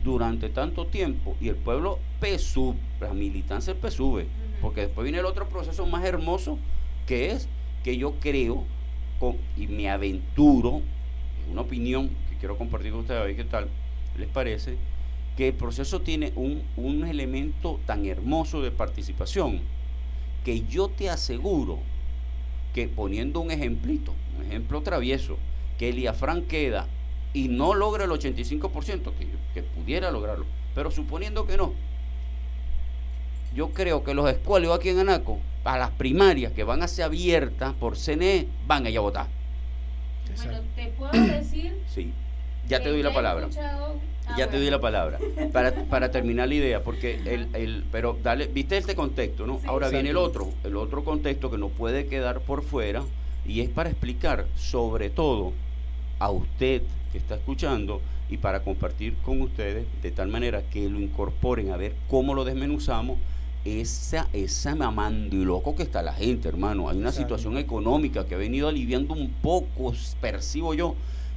durante tanto tiempo, y el pueblo PSUV, la militancia del PSUV, porque después viene el otro proceso más hermoso, que es que yo creo, con- y me aventuro, una opinión que quiero compartir con ustedes, a ver qué tal les parece, que el proceso tiene un, un elemento tan hermoso de participación, que yo te aseguro que poniendo un ejemplito, un ejemplo travieso, que Eliafran queda y no logra el 85%, que, que pudiera lograrlo, pero suponiendo que no, yo creo que los escuelos aquí en Anaco, a las primarias que van a ser abiertas por CNE, van a ir a votar. Bueno, te puedo decir. Sí, ya te doy la palabra. Ya te doy la palabra. Para, para terminar la idea, porque el, el, pero dale, viste este contexto, ¿no? Ahora viene el otro, el otro contexto que no puede quedar por fuera, y es para explicar, sobre todo, a usted que está escuchando y para compartir con ustedes de tal manera que lo incorporen a ver cómo lo desmenuzamos esa esa mamando y loco que está la gente, hermano. Hay una Exacto. situación económica que ha venido aliviando un poco, percibo yo,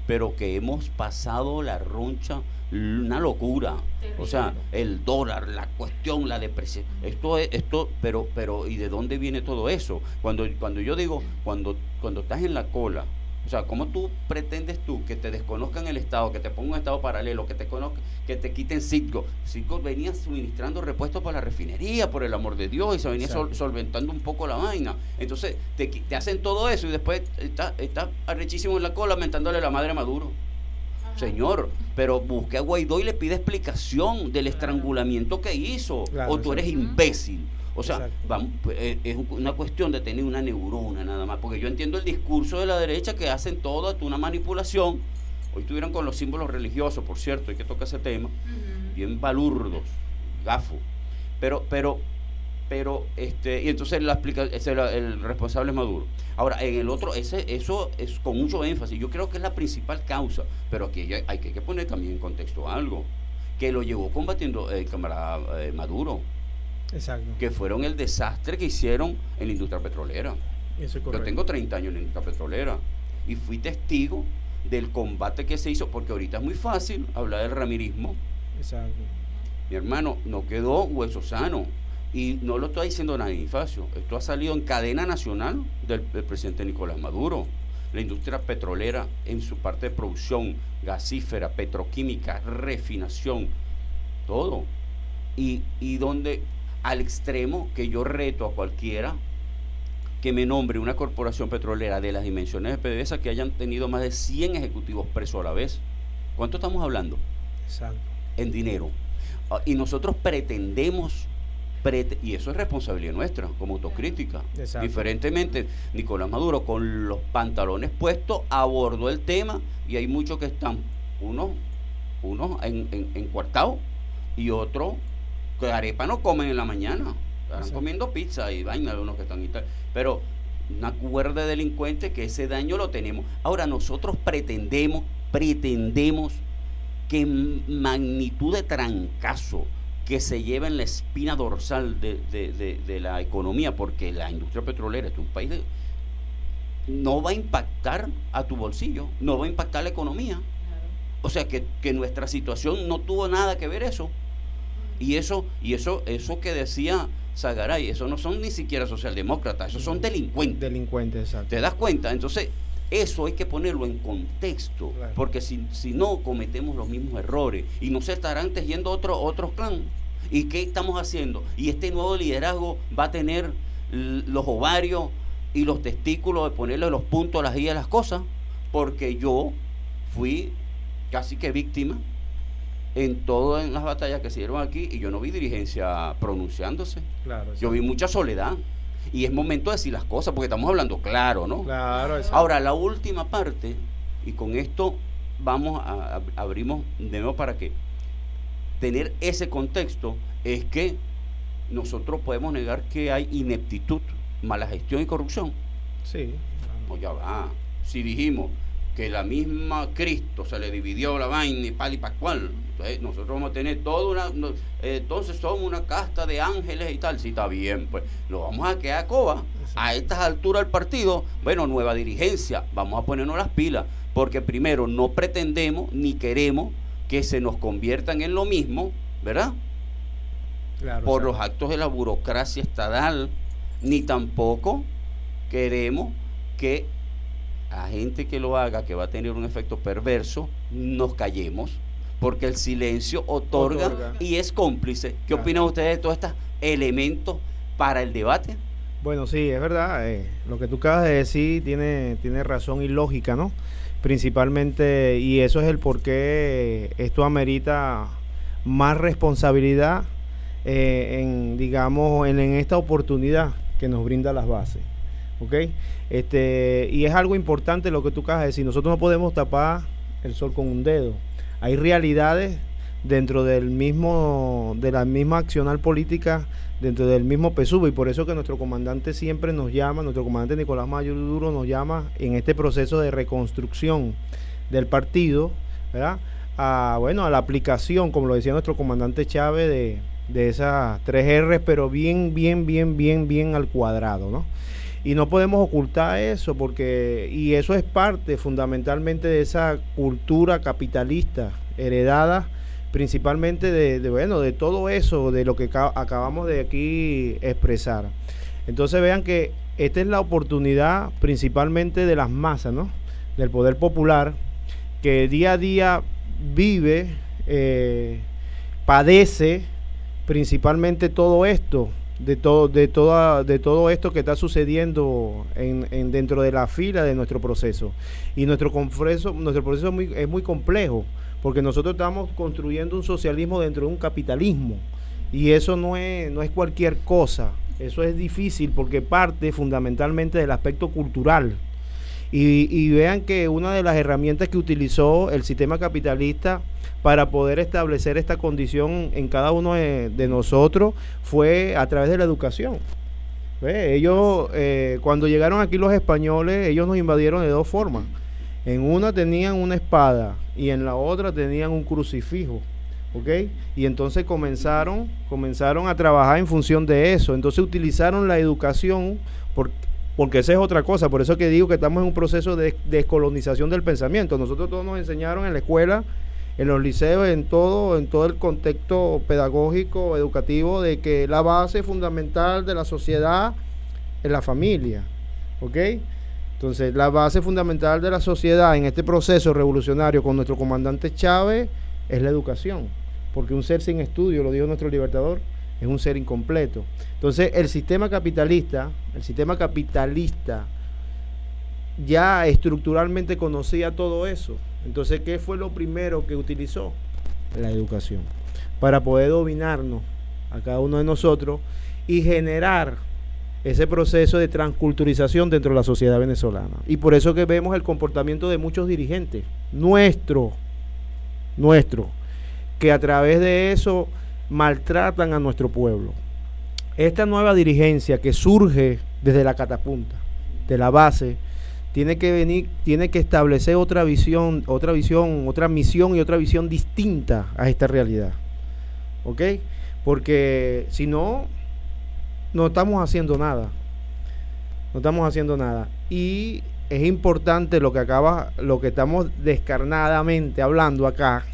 pero que hemos pasado la roncha, una locura. O sea, el dólar, la cuestión, la depresión. Esto es, esto, pero, pero, ¿y de dónde viene todo eso? Cuando, cuando yo digo, cuando, cuando estás en la cola O sea, ¿cómo tú pretendes tú que te desconozcan el Estado, que te pongan un Estado paralelo, que te conozcan, que te quiten Citgo? Citgo venía suministrando repuestos para la refinería, por el amor de Dios, y se venía sol- solventando un poco la vaina. Entonces, te, hacen todo eso y después está, está arrechísimo en la cola mentándole a la madre a Maduro. Señor, pero busque a Guaidó y le pide explicación del estrangulamiento que hizo. Claro, o tú eres imbécil. O sea, vamos, eh, es una cuestión de tener una neurona nada más. Porque yo entiendo el discurso de la derecha que hacen hasta una manipulación. Hoy estuvieron con los símbolos religiosos, por cierto, hay que tocar ese tema. Bien balurdos, gafo. Pero, pero, pero, este, y entonces la explica, ese el responsable es Maduro. Ahora, en el otro, ese, eso es con mucho énfasis. Yo creo que es la principal causa, pero aquí hay, hay que poner también en contexto algo, que lo llevó combatiendo el camarada eh, Maduro, Exacto. que fueron el desastre que hicieron en la industria petrolera. Eso es Yo tengo 30 años en la industria petrolera y fui testigo del combate que se hizo, porque ahorita es muy fácil hablar del ramirismo, Exacto. mi hermano, no quedó hueso sano. Y no lo estoy diciendo nadie, Facio. Esto ha salido en cadena nacional del, del presidente Nicolás Maduro. La industria petrolera en su parte de producción, gasífera, petroquímica, refinación, todo. Y, y donde al extremo que yo reto a cualquiera que me nombre una corporación petrolera de las dimensiones de PDVSA que hayan tenido más de 100 ejecutivos presos a la vez. ¿Cuánto estamos hablando? Exacto. en dinero. Ah, Y nosotros pretendemos, prete- y eso es responsabilidad nuestra, como autocrítica. Exacto. Diferentemente, Nicolás Maduro con los pantalones puestos abordó el tema y hay muchos que están, unos unos en, en, encuartados y otros arepa no comen en la mañana. Estarán Exacto. comiendo pizza y vaina, unos que están y tal. Pero una cuerda de delincuentes que ese daño lo tenemos. Ahora nosotros pretendemos, pretendemos que magnitud de trancazo que se lleva en la espina dorsal de, de- de- de la economía, porque la industria petrolera es un país de- no va a impactar a tu bolsillo, no va a impactar la economía. O sea que, que nuestra situación no tuvo nada que ver eso. Y eso, y eso, eso que decía Zagaray, eso no son ni siquiera socialdemócratas, esos son delincuentes. Delincuente, exacto. ¿Te das cuenta? Entonces, eso hay que ponerlo en contexto, Claro. porque si, si no cometemos los mismos errores y no se estarán tejiendo otro, otros clan. ¿Y qué estamos haciendo? Y este nuevo liderazgo va a tener los ovarios y los testículos de ponerle los puntos a las a las cosas, porque yo fui casi que víctima en todas las batallas que se dieron aquí y yo no vi dirigencia pronunciándose. Claro, Yo vi mucha soledad. Y es momento de decir las cosas, porque estamos hablando claro, ¿no? Claro. Ahora, la última parte, y con esto vamos a, a- abrimos de nuevo para que tener ese contexto, es que nosotros podemos negar que hay ineptitud, mala gestión y corrupción. Sí. No, ya va. Si dijimos que la misma Cristo se le dividió la vaina y pal y pascual, entonces nosotros vamos a tener toda una. eh, entonces somos una casta de ángeles y tal. Sí, está bien, pues lo vamos a quedar a coba. A estas alturas del partido, bueno, nueva dirigencia, vamos a ponernos las pilas, porque primero no pretendemos ni queremos que se nos conviertan en lo mismo, ¿verdad? Claro, por los actos de la burocracia estatal, ni tampoco queremos que a gente que lo haga, que va a tener un efecto perverso, nos callemos, porque el silencio otorga, Otorga. y es cómplice. ¿Qué Claro. opinan ustedes de todos estos elementos para el debate? Bueno, sí, es verdad. eh, lo que tú acabas de decir tiene, tiene razón y lógica, ¿no? Principalmente, y eso es el por qué esto amerita más responsabilidad eh, en, digamos, en, en esta oportunidad que nos brinda las bases. ¿Ok? Este, y es algo importante lo que tú acabas de decir. Nosotros no podemos tapar el sol con un dedo. Hay realidades dentro del mismo, de la misma accional política dentro del mismo PSUV y por eso que nuestro comandante siempre nos llama, nuestro comandante Nicolás Mayuduro nos llama en este proceso de reconstrucción del partido, ¿verdad? A, bueno, a la aplicación, como lo decía nuestro comandante Chávez, de, de esas tres R, pero bien, bien, bien, bien, bien al cuadrado, ¿no? Y no podemos ocultar eso porque, y eso es parte fundamentalmente de esa cultura capitalista heredada principalmente de, bueno, de todo eso, de lo que ca- acabamos de aquí expresar. Entonces vean que esta es la oportunidad principalmente de las masas, ¿no? del poder popular, que día a día vive, eh, padece principalmente todo esto, de todo, de toda, de todo esto que está sucediendo en, dentro de la fila de nuestro proceso. Y nuestro, nuestro proceso es muy, es muy complejo, porque nosotros estamos construyendo un socialismo dentro de un capitalismo. Y eso no es, no es cualquier cosa. Eso es difícil porque parte fundamentalmente del aspecto cultural. Y, vean que una de las herramientas que utilizó el sistema capitalista para poder establecer esta condición en cada uno de, nosotros fue a través de la educación. Ellos, eh, cuando llegaron aquí los españoles, ellos nos invadieron de dos formas. En una tenían una espada y en la otra tenían un crucifijo. ¿ok? Y entonces comenzaron, comenzaron a trabajar en función de eso. Entonces utilizaron la educación, porque esa es otra cosa. Por eso que digo que estamos en un proceso de descolonización del pensamiento. Nosotros todos nos enseñaron en la escuela, en los liceos, en todo, en todo el contexto pedagógico, educativo, de que la base fundamental de la sociedad es la familia, ¿ok? Entonces, la base fundamental de la sociedad en este proceso revolucionario con nuestro comandante Chávez es la educación porque un ser sin estudio, lo dijo nuestro libertador, es un ser incompleto. Entonces, el sistema capitalista, el sistema capitalista ya estructuralmente conocía todo eso. Entonces, ¿qué fue lo primero que utilizó? La educación. Para poder dominarnos a cada uno de nosotros y generar ese proceso de transculturización dentro de la sociedad venezolana. Y por eso que vemos el comportamiento de muchos dirigentes, nuestro, nuestro, que a través de eso maltratan a nuestro pueblo. Esta nueva dirigencia que surge desde la catapunta, de la base, tiene que venir, tiene que establecer otra visión, otra visión, otra misión y otra visión distinta a esta realidad. ¿Ok? Porque si no, no estamos haciendo nada. No estamos haciendo nada. Y es importante lo que acaba, lo que estamos descarnadamente hablando acá,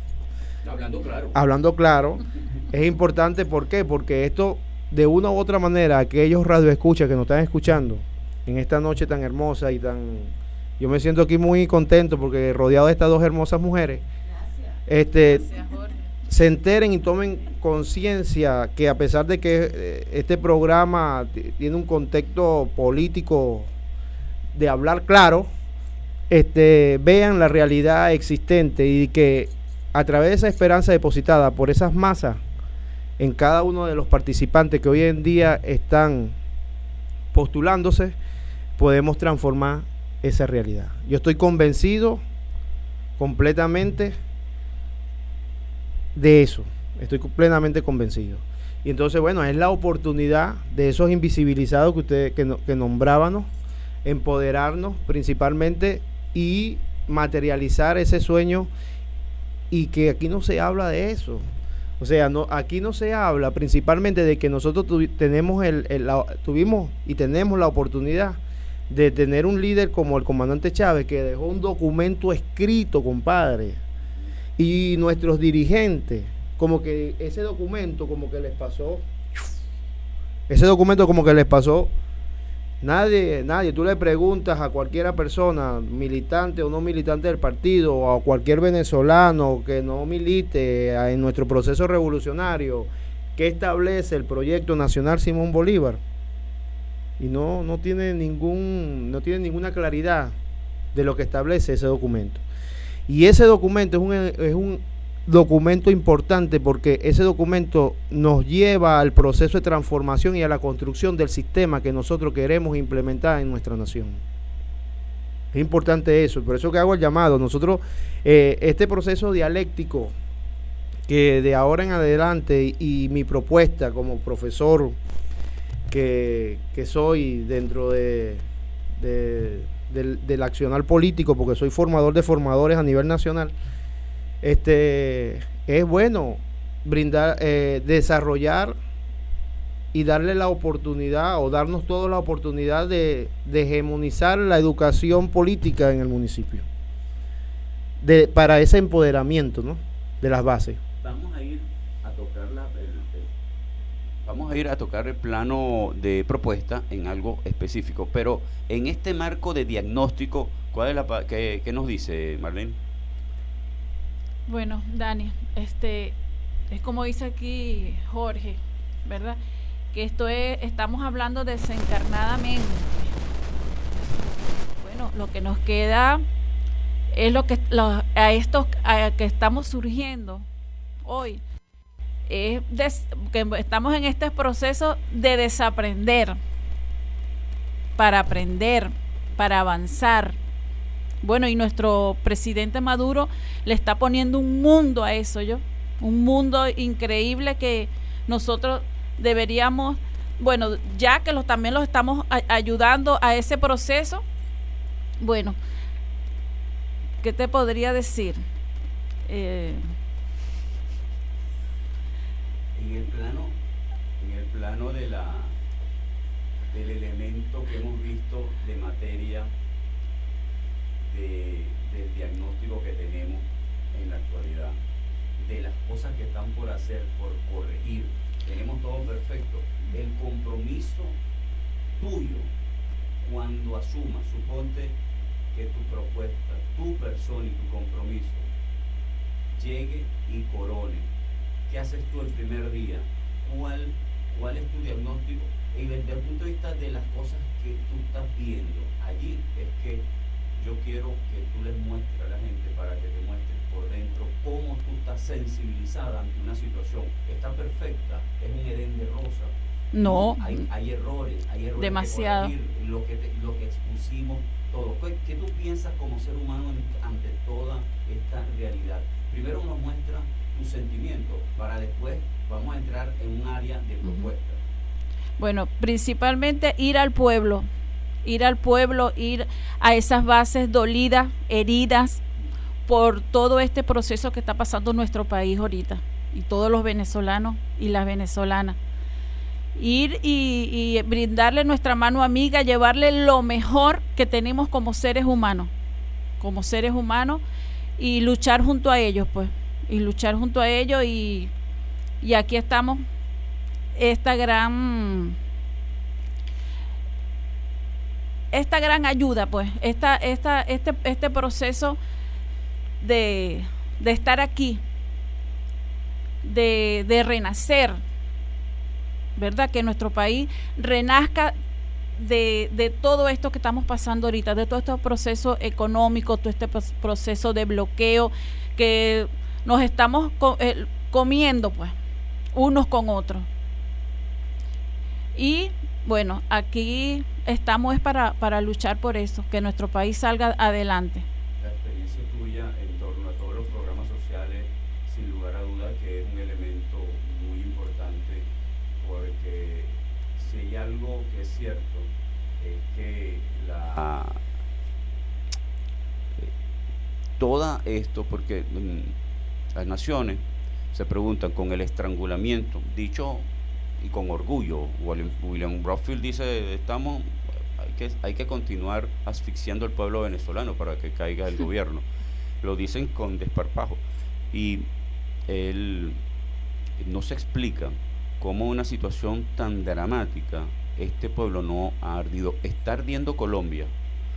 Hablando claro. Hablando claro. es importante, ¿por qué? Porque esto, de una u otra manera, aquellos radioescuchas que nos están escuchando en esta noche tan hermosa y tan... Yo me siento aquí muy contento porque rodeado de estas dos hermosas mujeres. Este, se enteren y tomen conciencia que a pesar de que eh, este programa tiene un contexto político de hablar claro, este, vean la realidad existente y que a través de esa esperanza depositada por esas masas en cada uno de los participantes que hoy en día están postulándose, podemos transformar esa realidad. Yo estoy convencido completamente de eso. Estoy plenamente convencido. Y entonces, bueno, es la oportunidad de esos invisibilizados que ustedes que, nombrábamos, empoderarnos principalmente y materializar ese sueño y que aquí no se habla de eso. O sea, no, aquí no se habla principalmente de que nosotros tuvimos y tenemos la oportunidad de tener un líder como el comandante Chávez que dejó un documento escrito, compadre. Y nuestros dirigentes, como que ese documento como que les pasó, ese documento como que les pasó Nadie, nadie, tú le preguntas a cualquiera persona, militante o no militante del partido, o a cualquier venezolano que no milite en nuestro proceso revolucionario, ¿qué establece el proyecto nacional Simón Bolívar? Y no, no tiene ningún, no tiene ninguna claridad de lo que establece ese documento. Y ese documento es un, es un documento importante porque ese documento nos lleva al proceso de transformación y a la construcción del sistema que nosotros queremos implementar en nuestra nación. Es importante eso, por eso que hago el llamado. Nosotros, eh, este proceso dialéctico que de ahora en adelante y, mi propuesta como profesor que, soy dentro de, del, del accional político, porque soy formador de formadores a nivel nacional, este, es bueno brindar, eh, desarrollar y darle la oportunidad o darnos toda la oportunidad de, hegemonizar la educación política en el municipio. De, para ese empoderamiento ¿no? de las bases. Vamos a ir a tocar vamos a ir a tocar el plano de propuesta en algo específico, pero en este marco de diagnóstico ¿Cuál es la, qué, qué nos dice Marlene? Bueno, Dani, este es como dice aquí Jorge, ¿verdad? Que esto es, estamos hablando desencarnadamente. Bueno, lo que nos queda es lo que a estos a que estamos surgiendo hoy es que estamos en este proceso de desaprender para aprender, para avanzar. Bueno, y nuestro presidente Maduro le está poniendo un mundo a eso, yo. Un mundo increíble que nosotros deberíamos, bueno, ya que los, también los estamos a- ayudando a ese proceso, bueno, ¿qué te podría decir? Eh, En el plano, en el plano de la, del elemento que hemos visto de materia de- del diagnóstico que tenemos en la actualidad, de las cosas que están por hacer, por corregir, tenemos todo perfecto. El compromiso tuyo cuando asumas, suponte que tu propuesta, tu persona y tu compromiso llegue y corone. ¿Qué haces tú el primer día? ¿Cuál, cuál es tu diagnóstico? Y desde el punto de vista de las cosas que tú estás viendo allí, es que yo quiero que tú les muestres a la gente para que te muestres por dentro cómo tú estás sensibilizada ante una situación. Está perfecta, es un Edén de rosa. no, Hay, hay errores, hay errores. que Demasiado. corregir, lo, que te- lo que expusimos, todo. ¿Qué, qué tú piensas como ser humano ante toda esta realidad? Primero nos muestra tus sentimientos, para después vamos a entrar en un área de propuesta. Bueno, principalmente ir al pueblo, ir al pueblo, ir a esas bases dolidas, heridas por todo este proceso que está pasando en nuestro país ahorita y todos los venezolanos y las venezolanas. Ir y, y brindarle nuestra mano amiga, llevarle lo mejor que tenemos como seres humanos, como seres humanos y luchar junto a ellos, pues, y luchar junto a ellos y, y aquí estamos esta gran esta gran ayuda pues esta, esta, este, este proceso de, de estar aquí de, de renacer verdad que nuestro país renazca de, de todo esto que estamos pasando ahorita de todo este proceso económico todo este proceso de bloqueo que nos estamos eh, comiendo pues unos con otros. Y bueno, aquí estamos es para, para luchar por eso, que nuestro país salga adelante. La experiencia tuya en torno a todos los programas sociales, sin lugar a duda que es un elemento muy importante, porque si hay algo que es cierto, es que la... eh, Toda esto, porque las naciones se preguntan con el estrangulamiento, dicho y con orgullo, William, Broadfield dice, estamos, hay que, hay que continuar asfixiando al pueblo venezolano para que caiga el gobierno. Lo dicen con desparpajo. Y él no se explica cómo una situación tan dramática, este pueblo no ha ardido. Está ardiendo Colombia.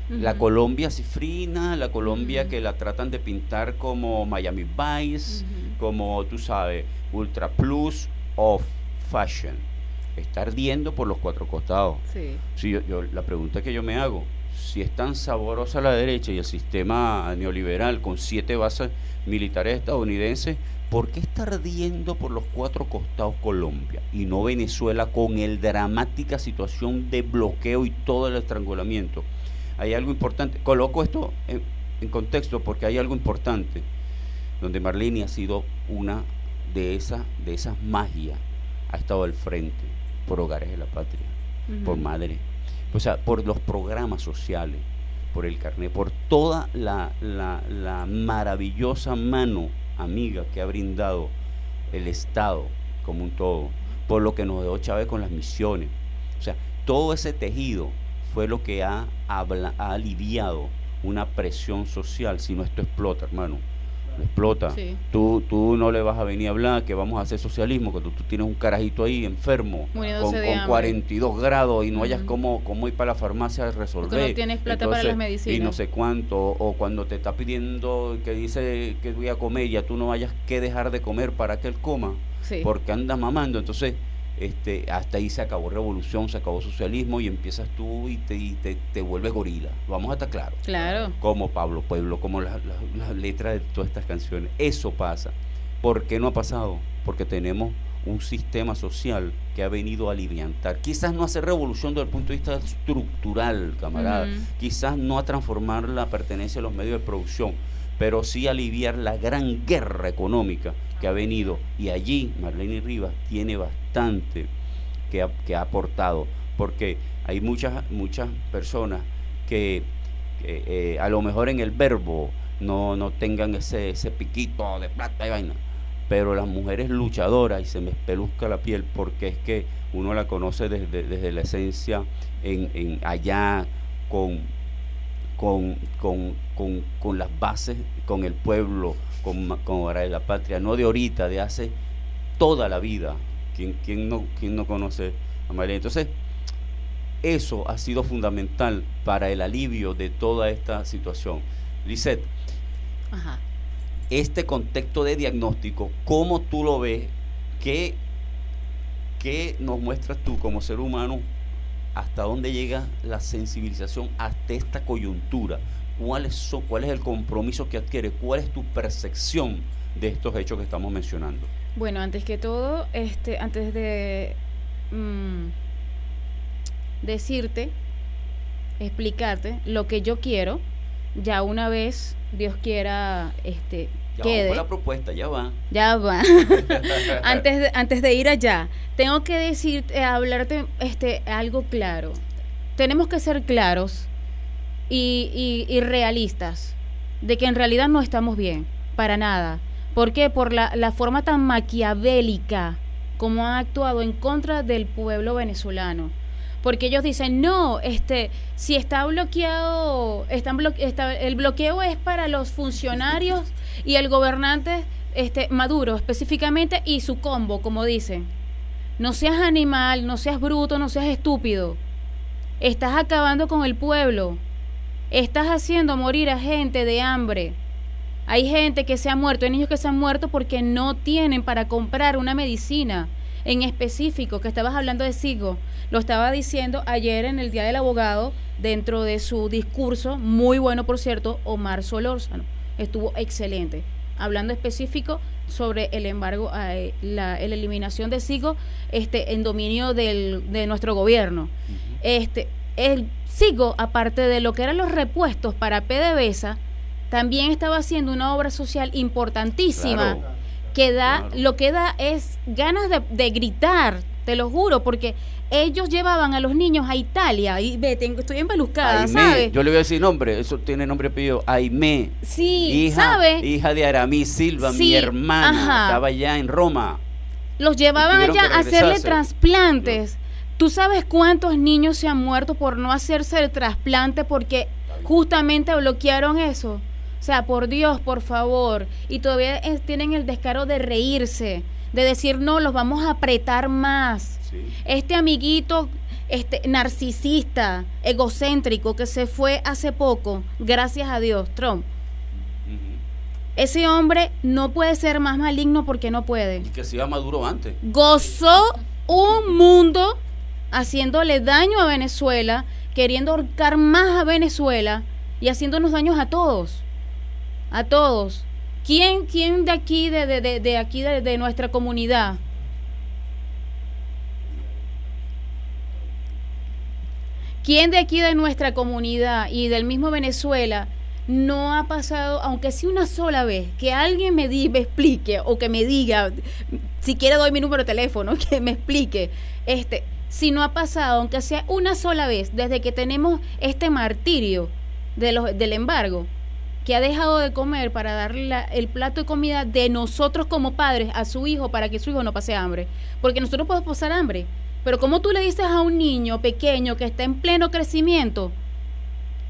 La. Colombia cifrina, la Colombia que la tratan de pintar como Miami Vice, como tú sabes, Ultra Plus of Fashion. Está ardiendo por los cuatro costados. Sí. Sí, yo, yo- la pregunta que yo me hago, si es tan saborosa la derecha y el sistema neoliberal con siete bases militares estadounidenses, ¿por qué está ardiendo por los cuatro costados Colombia y no Venezuela con el dramática situación de bloqueo y todo el estrangulamiento? Hay algo importante, coloco esto en, en contexto porque hay algo importante, donde Marlene ha sido una de esas, de esas magias, ha estado al frente por Hogares de la Patria por madre, o sea, por los programas sociales, por el carnet, por toda la, la- la maravillosa mano amiga que ha brindado el Estado como un todo, por lo que nos dejó Chávez con las misiones. O sea, todo ese tejido fue lo que ha, habla- ha aliviado una presión social, si no esto explota, hermano. Lo explota. Sí. Tú, tú no le vas a venir a hablar que vamos a hacer socialismo, que tú, tú tienes un carajito ahí enfermo, con, con hambre. 42 grados y no hayas cómo, cómo ir para la farmacia a resolver. no tienes plata para las medicinas. Y no sé cuánto, o cuando te está pidiendo que dice que voy a comer, ya tú no hayas que dejar de comer para que él coma Sí. porque andas mamando. Entonces, este, hasta ahí se acabó revolución, se acabó socialismo y empiezas tú y te, y te, te vuelves gorila. Vamos a estar claros. Claro. Como Pablo Pueblo, como las letras de todas estas canciones. Eso pasa. ¿Por qué no ha pasado? Porque tenemos un sistema social que ha venido a aliviantar. Quizás no hacer revolución desde el punto de vista estructural, camarada. Quizás no a transformar la pertenencia a los medios de producción, pero sí aliviar la gran guerra económica que ha venido. Y allí Marlene Rivas tiene bastante que ha, que ha aportado, porque hay muchas, muchas personas que, eh, a lo mejor en el verbo no, no tengan ese, ese piquito de plata y vaina, pero las mujeres luchadoras, y se me espeluzca la piel, porque es que uno la conoce desde, desde la esencia en, en allá con, con, con, con, con las bases, con el pueblo, con, con la Patria, no de ahorita, de hace toda la vida. ¿Quién, quién no, quién no conoce a María? Entonces, eso ha sido fundamental para el alivio de toda esta situación. Lisette, Ajá. este contexto de diagnóstico, ¿cómo tú lo ves? ¿Qué, qué nos muestras tú como ser humano? ¿Hasta dónde llega la sensibilización hasta esta coyuntura? ¿Cuál es, ¿Cuál es el compromiso que adquiere? ¿Cuál es tu percepción de estos hechos que estamos mencionando? Bueno, antes que todo, este, antes de mm, decirte, explicarte lo que yo quiero, ya una vez Dios quiera, este, Ya quede. la propuesta, ya va. Ya va. antes, de, antes de ir allá, tengo que decirte, hablarte este, algo claro. Tenemos que ser claros y, y- y realistas de que en realidad no estamos bien, para nada. ¿Por qué? Por la, la forma tan maquiavélica como han actuado en contra del pueblo venezolano. Porque ellos dicen, no, este, si está bloqueado, están blo- está- el bloqueo es para los funcionarios y el gobernante este, Maduro específicamente y su combo, como dicen. No seas animal, no seas bruto, no seas estúpido. Estás acabando con el pueblo. Estás haciendo morir a gente de hambre. Hay gente que se ha muerto, hay niños que se han muerto porque no tienen para comprar una medicina en específico, que estabas hablando de SIGO. Lo estaba diciendo ayer en el Día del Abogado, dentro de su discurso, muy bueno por cierto, Omar Solórzano. Estuvo excelente, hablando específico sobre el embargo, eh, la, la eliminación de SIGO este, en dominio del, de nuestro gobierno. Este, el SIGO, aparte de lo que eran los repuestos para PDVSA, también estaba haciendo una obra social importantísima Claro. Que da, Claro. lo que da es ganas de, de gritar, te lo juro, porque ellos llevaban a los niños a Italia y ve, tengo- estoy empeluscada, Aimé, ¿sabes? yo le voy a decir nombre, eso tiene nombre y apellido. Aimé, Sí, hija, de Aramis Silva, mi hermana, ajá. estaba allá en Roma. Los llevaban allá a hacerle trasplantes. ¿Tú sabes cuántos niños se han muerto por no hacerse el trasplante porque justamente bloquearon eso? O sea, por Dios, por favor. Y todavía eh, tienen el descaro de reírse, de decir, no, los vamos a apretar más. Sí. Este amiguito este narcisista, egocéntrico que se fue hace poco, gracias a Dios, Trump. Ese hombre no puede ser más maligno porque no puede Y que se iba Maduro antes. gozó un mundo haciéndole daño a Venezuela, queriendo ahorcar más a Venezuela y haciéndonos daños a todos. A todos. ¿Quién, quién de aquí, de, de, de, de aquí, de, de nuestra comunidad? ¿Quién de aquí de nuestra comunidad y del mismo Venezuela no ha pasado, aunque sí una sola vez, que alguien me, di, me explique o que me diga, si quiere doy mi número de teléfono, que me explique, este, si no ha pasado, aunque sea una sola vez, desde que tenemos este martirio de los, del embargo, que ha dejado de comer para darle el plato de comida de nosotros como padres a su hijo para que su hijo no pase hambre. Porque nosotros podemos pasar hambre. Pero como tú le dices a un niño pequeño que está en pleno crecimiento,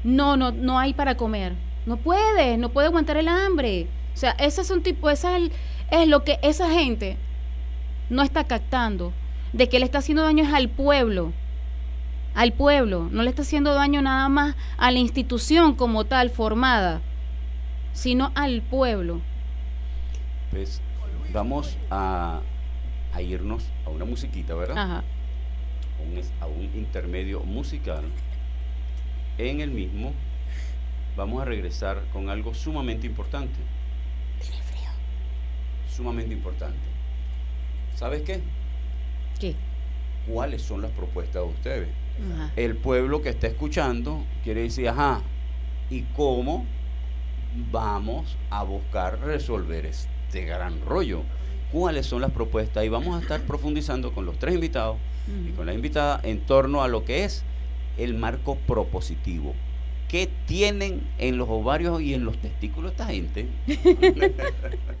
no, no, no hay para comer. No puede, no puede aguantar el hambre. O sea, ese es un tipo, esa es lo que esa gente no está captando. De que le está haciendo daño es al pueblo. Al pueblo. No le está haciendo daño nada más a la institución como tal formada, sino al pueblo. Pues vamos a, a irnos a una musiquita, ¿verdad? Ajá. a un, es- a un intermedio musical. En el mismo vamos a regresar con algo sumamente importante. Sumamente importante. ¿Sabes qué? ¿Qué? ¿Cuáles son las propuestas de ustedes? Ajá. El pueblo que está escuchando quiere decir, ajá, ¿y cómo vamos a buscar resolver este gran rollo? ¿Cuáles son las propuestas? Y vamos a estar profundizando con los tres invitados y con la invitada en torno a lo que es el marco propositivo. ¿Qué tienen en los ovarios y en los testículos esta gente?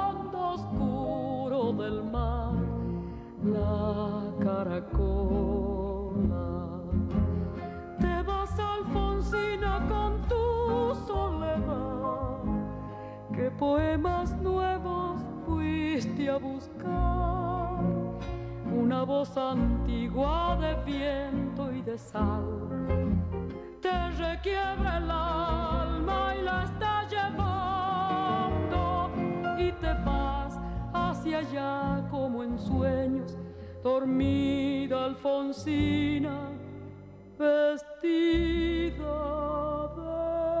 oscuro del mar, la caracola. Te vas Alfonsina con tu soledad, que poemas nuevos fuiste a buscar. Una voz antigua de viento y de sal te requiebra el alma y la está llevando y te vas hacia allá como en sueños, dormida Alfonsina, vestida de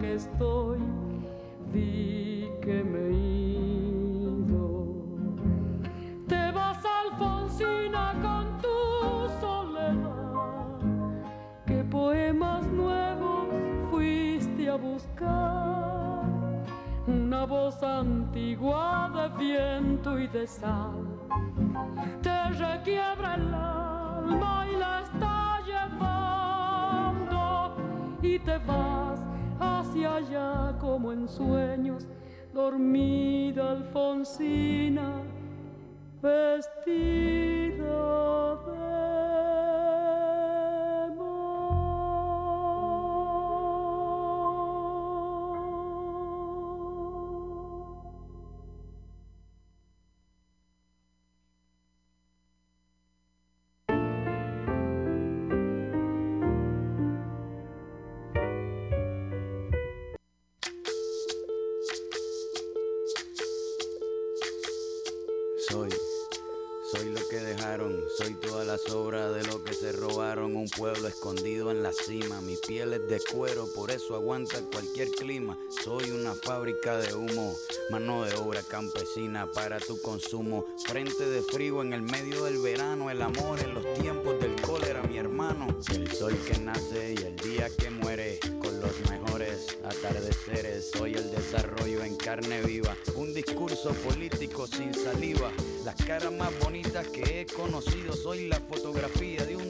que estoy, di que me he ido. Te vas Alfonsina con tu soledad, que poemas nuevos fuiste a buscar. Una voz antigua de viento y de sal te requiebra el alma y la está llevando y te vas hacia allá como en sueños, dormida Alfonsina, vestida clima. Soy una fábrica de humo, mano de obra campesina para tu consumo. Frente de frío en el medio del verano, el amor en los tiempos del cólera, mi hermano. El sol que nace y el día que muere, con los mejores atardeceres. Soy el desarrollo en carne viva, un discurso político sin saliva. Las caras más bonitas que he conocido, soy la fotografía de un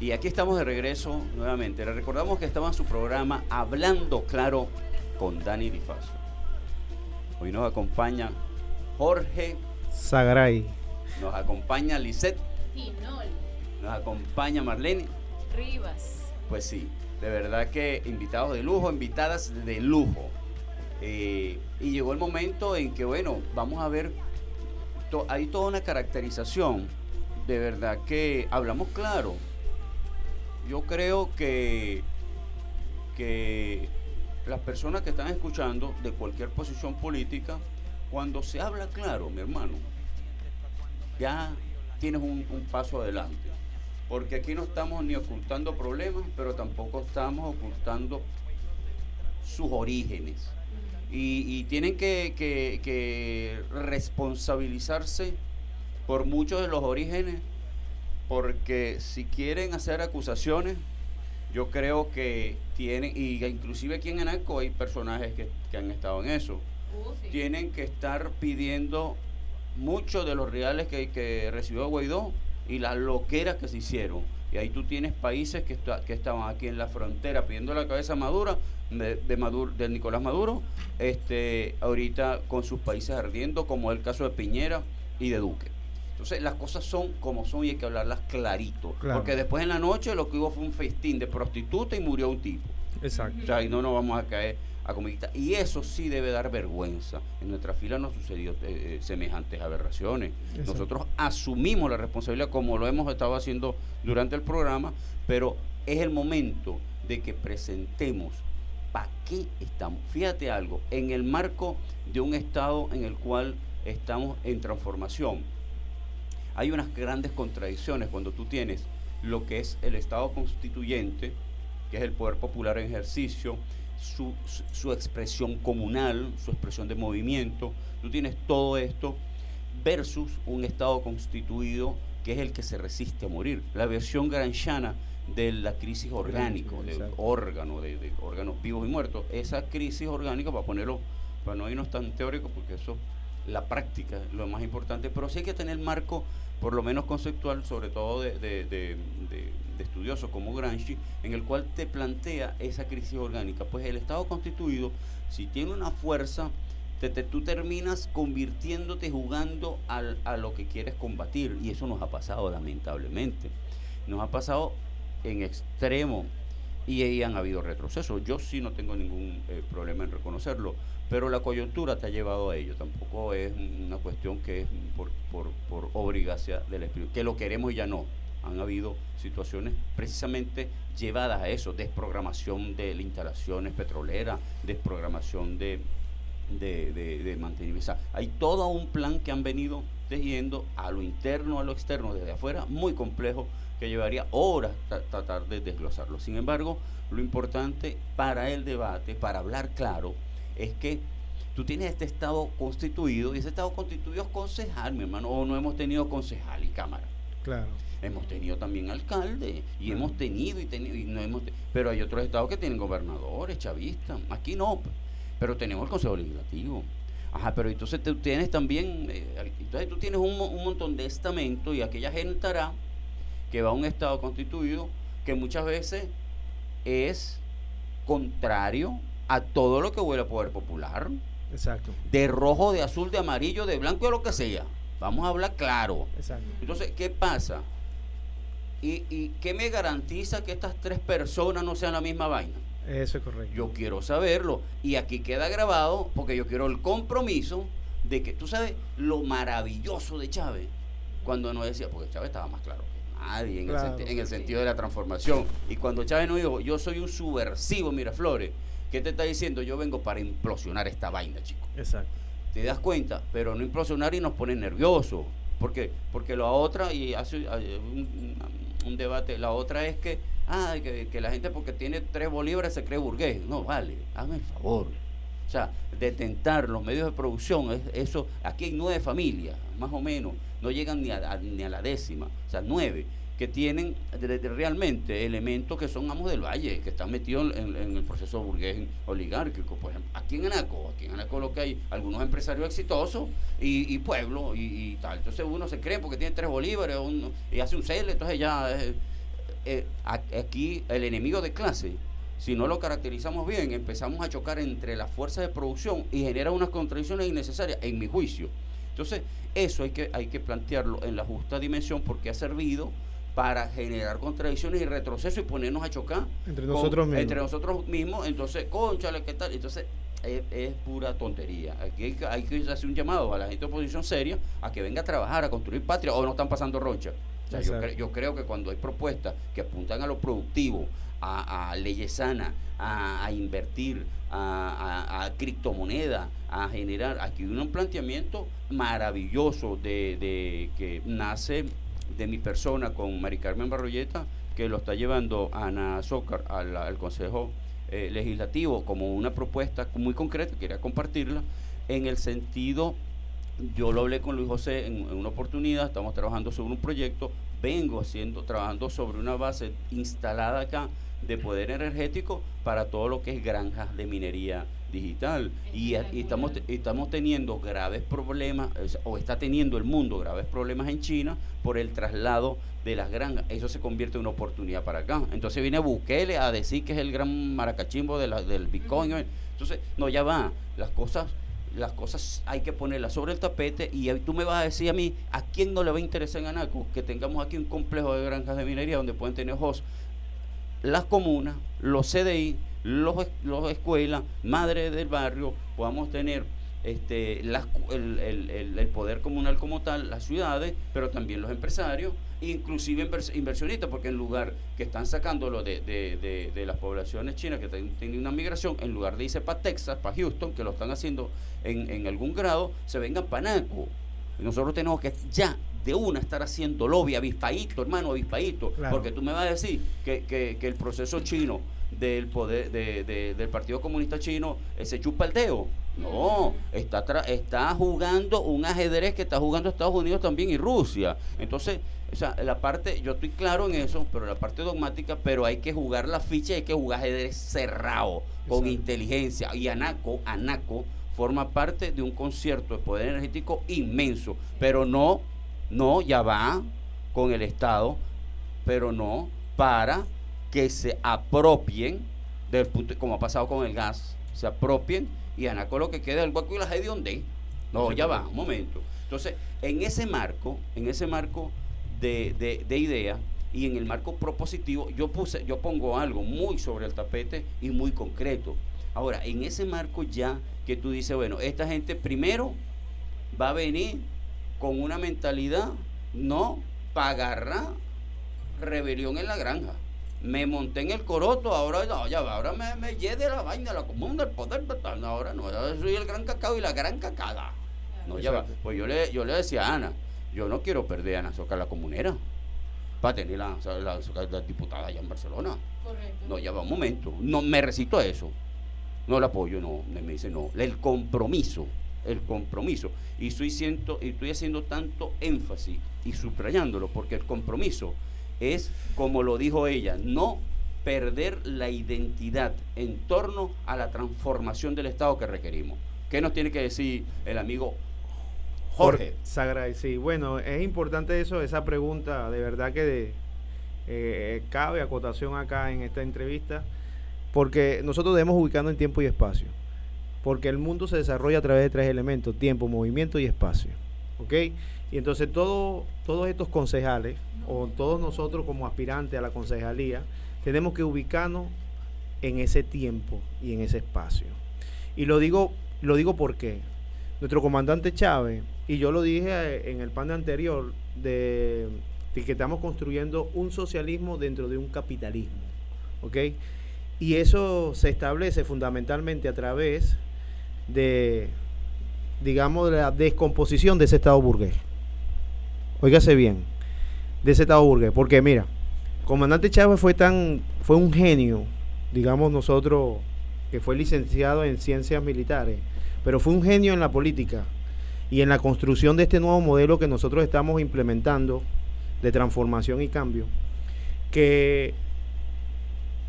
Y aquí estamos de regreso nuevamente. Les recordamos que estaba en su programa Hablando Claro con Dani Difacio. Hoy nos acompaña Jorge, Sagaray. nos acompaña Lisette, Finol. nos acompaña Marlene. Rivas. Pues sí, de verdad que invitados de lujo, invitadas de lujo. Eh, y llegó el momento en que, bueno, vamos a ver, to- hay toda una caracterización. De verdad que hablamos claro. Yo creo que, que las personas que están escuchando de cualquier posición política, cuando se habla claro, mi hermano, ya tienes un, paso adelante. Porque aquí no estamos ni ocultando problemas, pero tampoco estamos ocultando sus orígenes. Y, tienen que responsabilizarse por muchos de los orígenes, porque si quieren hacer acusaciones, yo creo que tienen, y inclusive aquí en Anaco hay personajes que, que han estado en eso, tienen que estar pidiendo mucho de los reales que, que recibió Guaidó y las loqueras que se hicieron. Y ahí tú tienes países que, esta- que estaban aquí en la frontera pidiendo la cabeza a Maduro, de, de Maduro, de Nicolás Maduro, este, ahorita con sus países ardiendo, como el caso de Piñera y de Duque. Entonces las cosas son como son y hay que hablarlas clarito. Claro. Porque después en la noche lo que hubo fue un festín de prostituta y murió un tipo. Exacto. O sea, y no nos vamos a caer a comidita. Y eso sí debe dar vergüenza. En nuestra fila no sucedió eh, eh, semejantes aberraciones. Exacto. Nosotros asumimos la responsabilidad como lo hemos estado haciendo durante el programa, pero es el momento de que presentemos para qué estamos. Fíjate algo, en el marco de un estado en el cual estamos en transformación, hay unas grandes contradicciones cuando tú tienes lo que es el Estado constituyente, que es el poder popular en ejercicio, su, su- su expresión comunal, su expresión de movimiento, tú tienes todo esto versus un Estado constituido que es el que se resiste a morir. La versión granchana de la crisis orgánica, de órgano, de, de órganos vivos y muertos. Esa crisis orgánica, para ponerlo, para no irnos tan teórico, porque eso, la práctica es lo más importante, pero sí hay que tener marco, por lo menos conceptual, sobre todo de, de- de- de- estudiosos como Gramsci, en el cual te plantea esa crisis orgánica. Pues el Estado constituido, si tiene una fuerza, te- te- tú terminas convirtiéndote, jugando al- a lo que quieres combatir. Y eso nos ha pasado, lamentablemente. Nos ha pasado en extremo y ahí han habido retrocesos. Yo sí no tengo ningún eh, problema en reconocerlo, pero la coyuntura te ha llevado a ello. Tampoco es una cuestión que es por, por, por obligación del espíritu, que lo queremos y ya no. Han habido situaciones precisamente llevadas a eso, desprogramación de instalaciones petroleras, desprogramación de, de, de, mantenimiento. hay todo un plan que han venido tejiendo a lo interno, a lo externo, desde afuera, muy complejo, que llevaría horas tratar de desglosarlo. Sin embargo, lo importante para el debate, para hablar claro, es que tú tienes este Estado constituido y ese Estado constituido es concejal, mi hermano, o no hemos tenido concejal y cámara. Claro. Hemos tenido también alcalde y hemos tenido y tenido y no hemos pero hay otros estados que tienen gobernadores, chavistas, aquí no, pero tenemos el Consejo Legislativo. Ajá, pero entonces tú tienes también, eh, entonces tú tienes un, un, montón de estamentos y aquella gente hará que va a un estado constituido que muchas veces es contrario a todo lo que huele a poder popular. Exacto. De rojo, de azul, de amarillo, de blanco, de lo que sea. Vamos a hablar claro. Exacto. Entonces, ¿qué pasa? ¿Y, ¿Y qué me garantiza que estas tres personas no sean la misma vaina? Eso es correcto. Yo quiero saberlo. Y aquí queda grabado porque yo quiero el compromiso de que, tú sabes, lo maravilloso de Chávez, cuando no decía, porque Chávez estaba más claro que nadie en, el, en el sentido de la transformación. Y cuando Chávez no dijo, yo soy un subversivo, Miraflores, ¿qué te está diciendo? Yo vengo para implosionar esta vaina, chico. Exacto. ¿Te das cuenta? Pero no implosionar y nos pone nerviosos. ¿Por qué? Porque la otra, y hace un, un debate, la otra es que ah, que, la gente porque tiene tres bolívares se cree burgués. No, vale, hazme el favor. O sea, detentar los medios de producción, es, eso, aquí hay nueve familias, más o menos, no llegan ni a, ni a la décima, o sea, nueve, que tienen realmente elementos que son amos del valle, que están metidos en, el proceso burgués oligárquico. Por ejemplo, aquí en Anaco, aquí en Anaco lo que hay algunos empresarios exitosos y, pueblo y, tal. Entonces uno se cree porque tiene tres bolívares y hace un cel, entonces ya... Eh, aquí el enemigo de clase, si no lo caracterizamos bien, empezamos a chocar entre las fuerzas de producción y genera unas contradicciones innecesarias, en mi juicio. Entonces, eso hay que, hay que plantearlo en la justa dimensión porque ha servido para generar contradicciones y retroceso y ponernos a chocar entre nosotros mismos. Entre nosotros mismos, entonces, conchale, ¿qué tal? Entonces, es, pura tontería. Aquí hay, hay, que hacer un llamado a la gente de oposición seria a que venga a trabajar, a construir patria, o no están pasando roncha yo, creo que cuando hay propuestas que apuntan a lo productivo, a, leyes sanas, a, invertir, a, a, criptomonedas, a generar, aquí hay un planteamiento maravilloso de, que nace de mi persona con Mari Carmen Barroyeta, que lo está llevando Ana Zócar al, Consejo eh, Legislativo como una propuesta muy concreta, quería compartirla, en el sentido yo lo hablé con Luis José en, una oportunidad, estamos trabajando sobre un proyecto, vengo haciendo, trabajando sobre una base instalada acá de poder energético para todo lo que es granjas de minería digital. Y, estamos, estamos teniendo graves problemas, o está teniendo el mundo graves problemas en China por el traslado de las granjas. Eso se convierte en una oportunidad para acá. Entonces viene Bukele a decir que es el gran maracachimbo de la, del Bitcoin. Entonces, no, ya va. Las cosas las cosas hay que ponerlas sobre el tapete y tú me vas a decir a mí, ¿a quién no le va a interesar en Anaco que tengamos aquí un complejo de granjas de minería donde pueden tener host las comunas, los CDI, los, los escuelas, madres del barrio, podamos tener este, el, poder comunal como tal, las ciudades, pero también los empresarios, inclusive inversionistas, porque en lugar que están sacándolo de, de, las poblaciones chinas que tienen una migración, en lugar de irse para Texas, para Houston, que lo están haciendo en, en algún grado, se vengan para Naco. Nosotros tenemos que ya de una estar haciendo lobby, avispadito, hermano, avispadito, porque tú me vas a decir que, que, que el proceso chino del poder de, del Partido Comunista Chino se chupa el dedo. No, está, está jugando un ajedrez que está jugando Estados Unidos también y Rusia. Entonces, o sea, la parte, yo estoy claro en eso, pero la parte dogmática, pero hay que jugar la ficha, hay que jugar ajedrez cerrado, con inteligencia. Y Anaco, Anaco forma parte de un concierto de poder energético inmenso, pero no, no, ya va con el Estado, pero no para que se apropien del punto, como ha pasado con el gas, se apropien y Anaco lo que queda el hueco y la de donde. No, ya va, un momento. Entonces, en ese marco, en ese marco de, de, de idea y en el marco propositivo, yo puse, yo pongo algo muy sobre el tapete y muy concreto. Ahora, en ese marco ya que tú dices, bueno, esta gente primero va a venir con una mentalidad no agarrar rebelión en la granja me monté en el coroto, ahora no, ya ahora me, me de la vaina, la común del poder, ahora no, ahora soy el gran cacao y la gran cacada. No, ya va. Pues yo le, yo le decía a Ana, yo no quiero perder a Ana Soca la comunera para tener la, la, diputada allá en Barcelona. Correcto. No, ya va un momento, no me recito a eso. No la apoyo, no, me dice no, el compromiso, el compromiso. Y estoy, siento, estoy haciendo tanto énfasis y subrayándolo porque el compromiso es, como lo dijo ella, no perder la identidad en torno a la transformación del Estado que requerimos. ¿Qué nos tiene que decir el amigo Jorge? Sagray, sí. Bueno, es importante eso, esa pregunta, de verdad que eh, cabe acotación acá en esta entrevista, porque nosotros debemos ubicarnos en tiempo y espacio, porque el mundo se desarrolla a través de tres elementos, tiempo, movimiento y espacio. ¿Ok? Y entonces todo, todos estos concejales, o todos nosotros como aspirantes a la concejalía, tenemos que ubicarnos en ese tiempo y en ese espacio. Y lo digo, lo digo porque nuestro comandante Chávez, y yo lo dije eh, en el panel anterior, de, que estamos construyendo un socialismo dentro de un capitalismo. ¿Ok? Y eso se establece fundamentalmente a través de, digamos, de la descomposición de ese Estado burgués. Óigase bien, de Estado burgués. Porque mira, comandante Chávez fue tan, fue un genio, digamos nosotros, que fue licenciado en ciencias militares, pero fue un genio en la política y en la construcción de este nuevo modelo que nosotros estamos implementando de transformación y cambio, que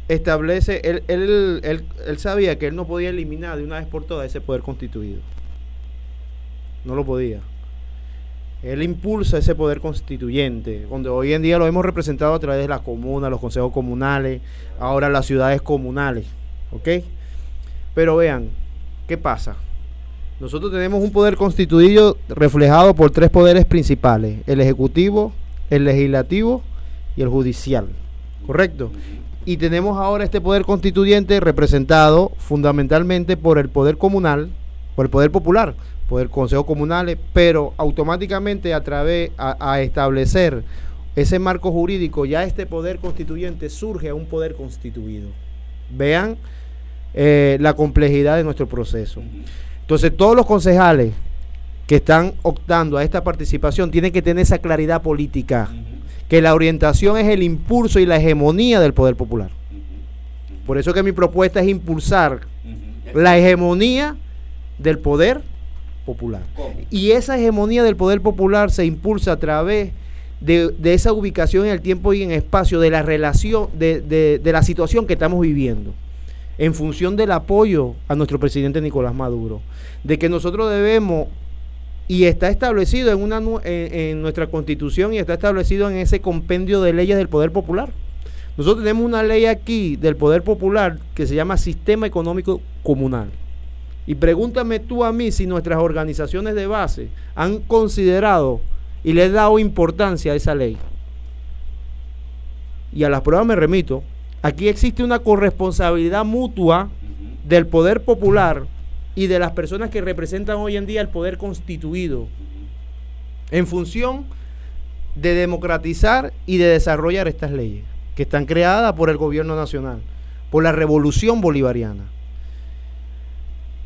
establece, él, él, él, él, sabía que él no podía eliminar de una vez por todas ese poder constituido. No lo podía. Él impulsa ese poder constituyente, donde hoy en día lo hemos representado a través de las comunas, los consejos comunales, ahora las ciudades comunales. ¿Ok? Pero vean, ¿qué pasa? Nosotros tenemos un poder constituido reflejado por tres poderes principales, el ejecutivo, el legislativo y el judicial. ¿Correcto? Y tenemos ahora este poder constituyente representado fundamentalmente por el poder comunal, por el poder popular, poder consejos comunales, pero automáticamente a través a, establecer ese marco jurídico, ya este poder constituyente surge a un poder constituido. Vean eh, la complejidad de nuestro proceso. Entonces, todos los concejales que están optando a esta participación tienen que tener esa claridad política, que la orientación es el impulso y la hegemonía del poder popular. Por eso que mi propuesta es impulsar la hegemonía del poder popular. Y esa hegemonía del poder popular se impulsa a través de, esa ubicación en el tiempo y en espacio, de la relación, de, de, la situación que estamos viviendo, en función del apoyo a nuestro presidente Nicolás Maduro, de que nosotros debemos, y está establecido en, una, en nuestra constitución y está establecido en ese compendio de leyes del poder popular. Nosotros tenemos una ley aquí del poder popular que se llama Sistema Económico Comunal y pregúntame tú a mí si nuestras organizaciones de base han considerado y le han dado importancia a esa ley. Y a las pruebas me remito. Aquí existe una corresponsabilidad mutua del poder popular y de las personas que representan hoy en día el poder constituido en función de democratizar y de desarrollar estas leyes que están creadas por el gobierno nacional, por la revolución bolivariana.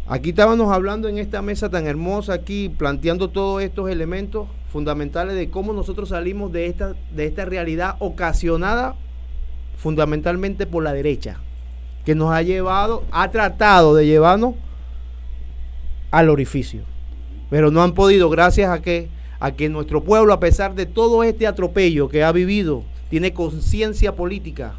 Aquí estábamos hablando en esta mesa tan hermosa, aquí planteando todos estos elementos fundamentales de cómo nosotros salimos de esta, de esta realidad ocasionada fundamentalmente por la derecha, que nos ha llevado, ha tratado de llevarnos al orificio. Pero no han podido, gracias a que, a que nuestro pueblo, a pesar de todo este atropello que ha vivido, tiene conciencia política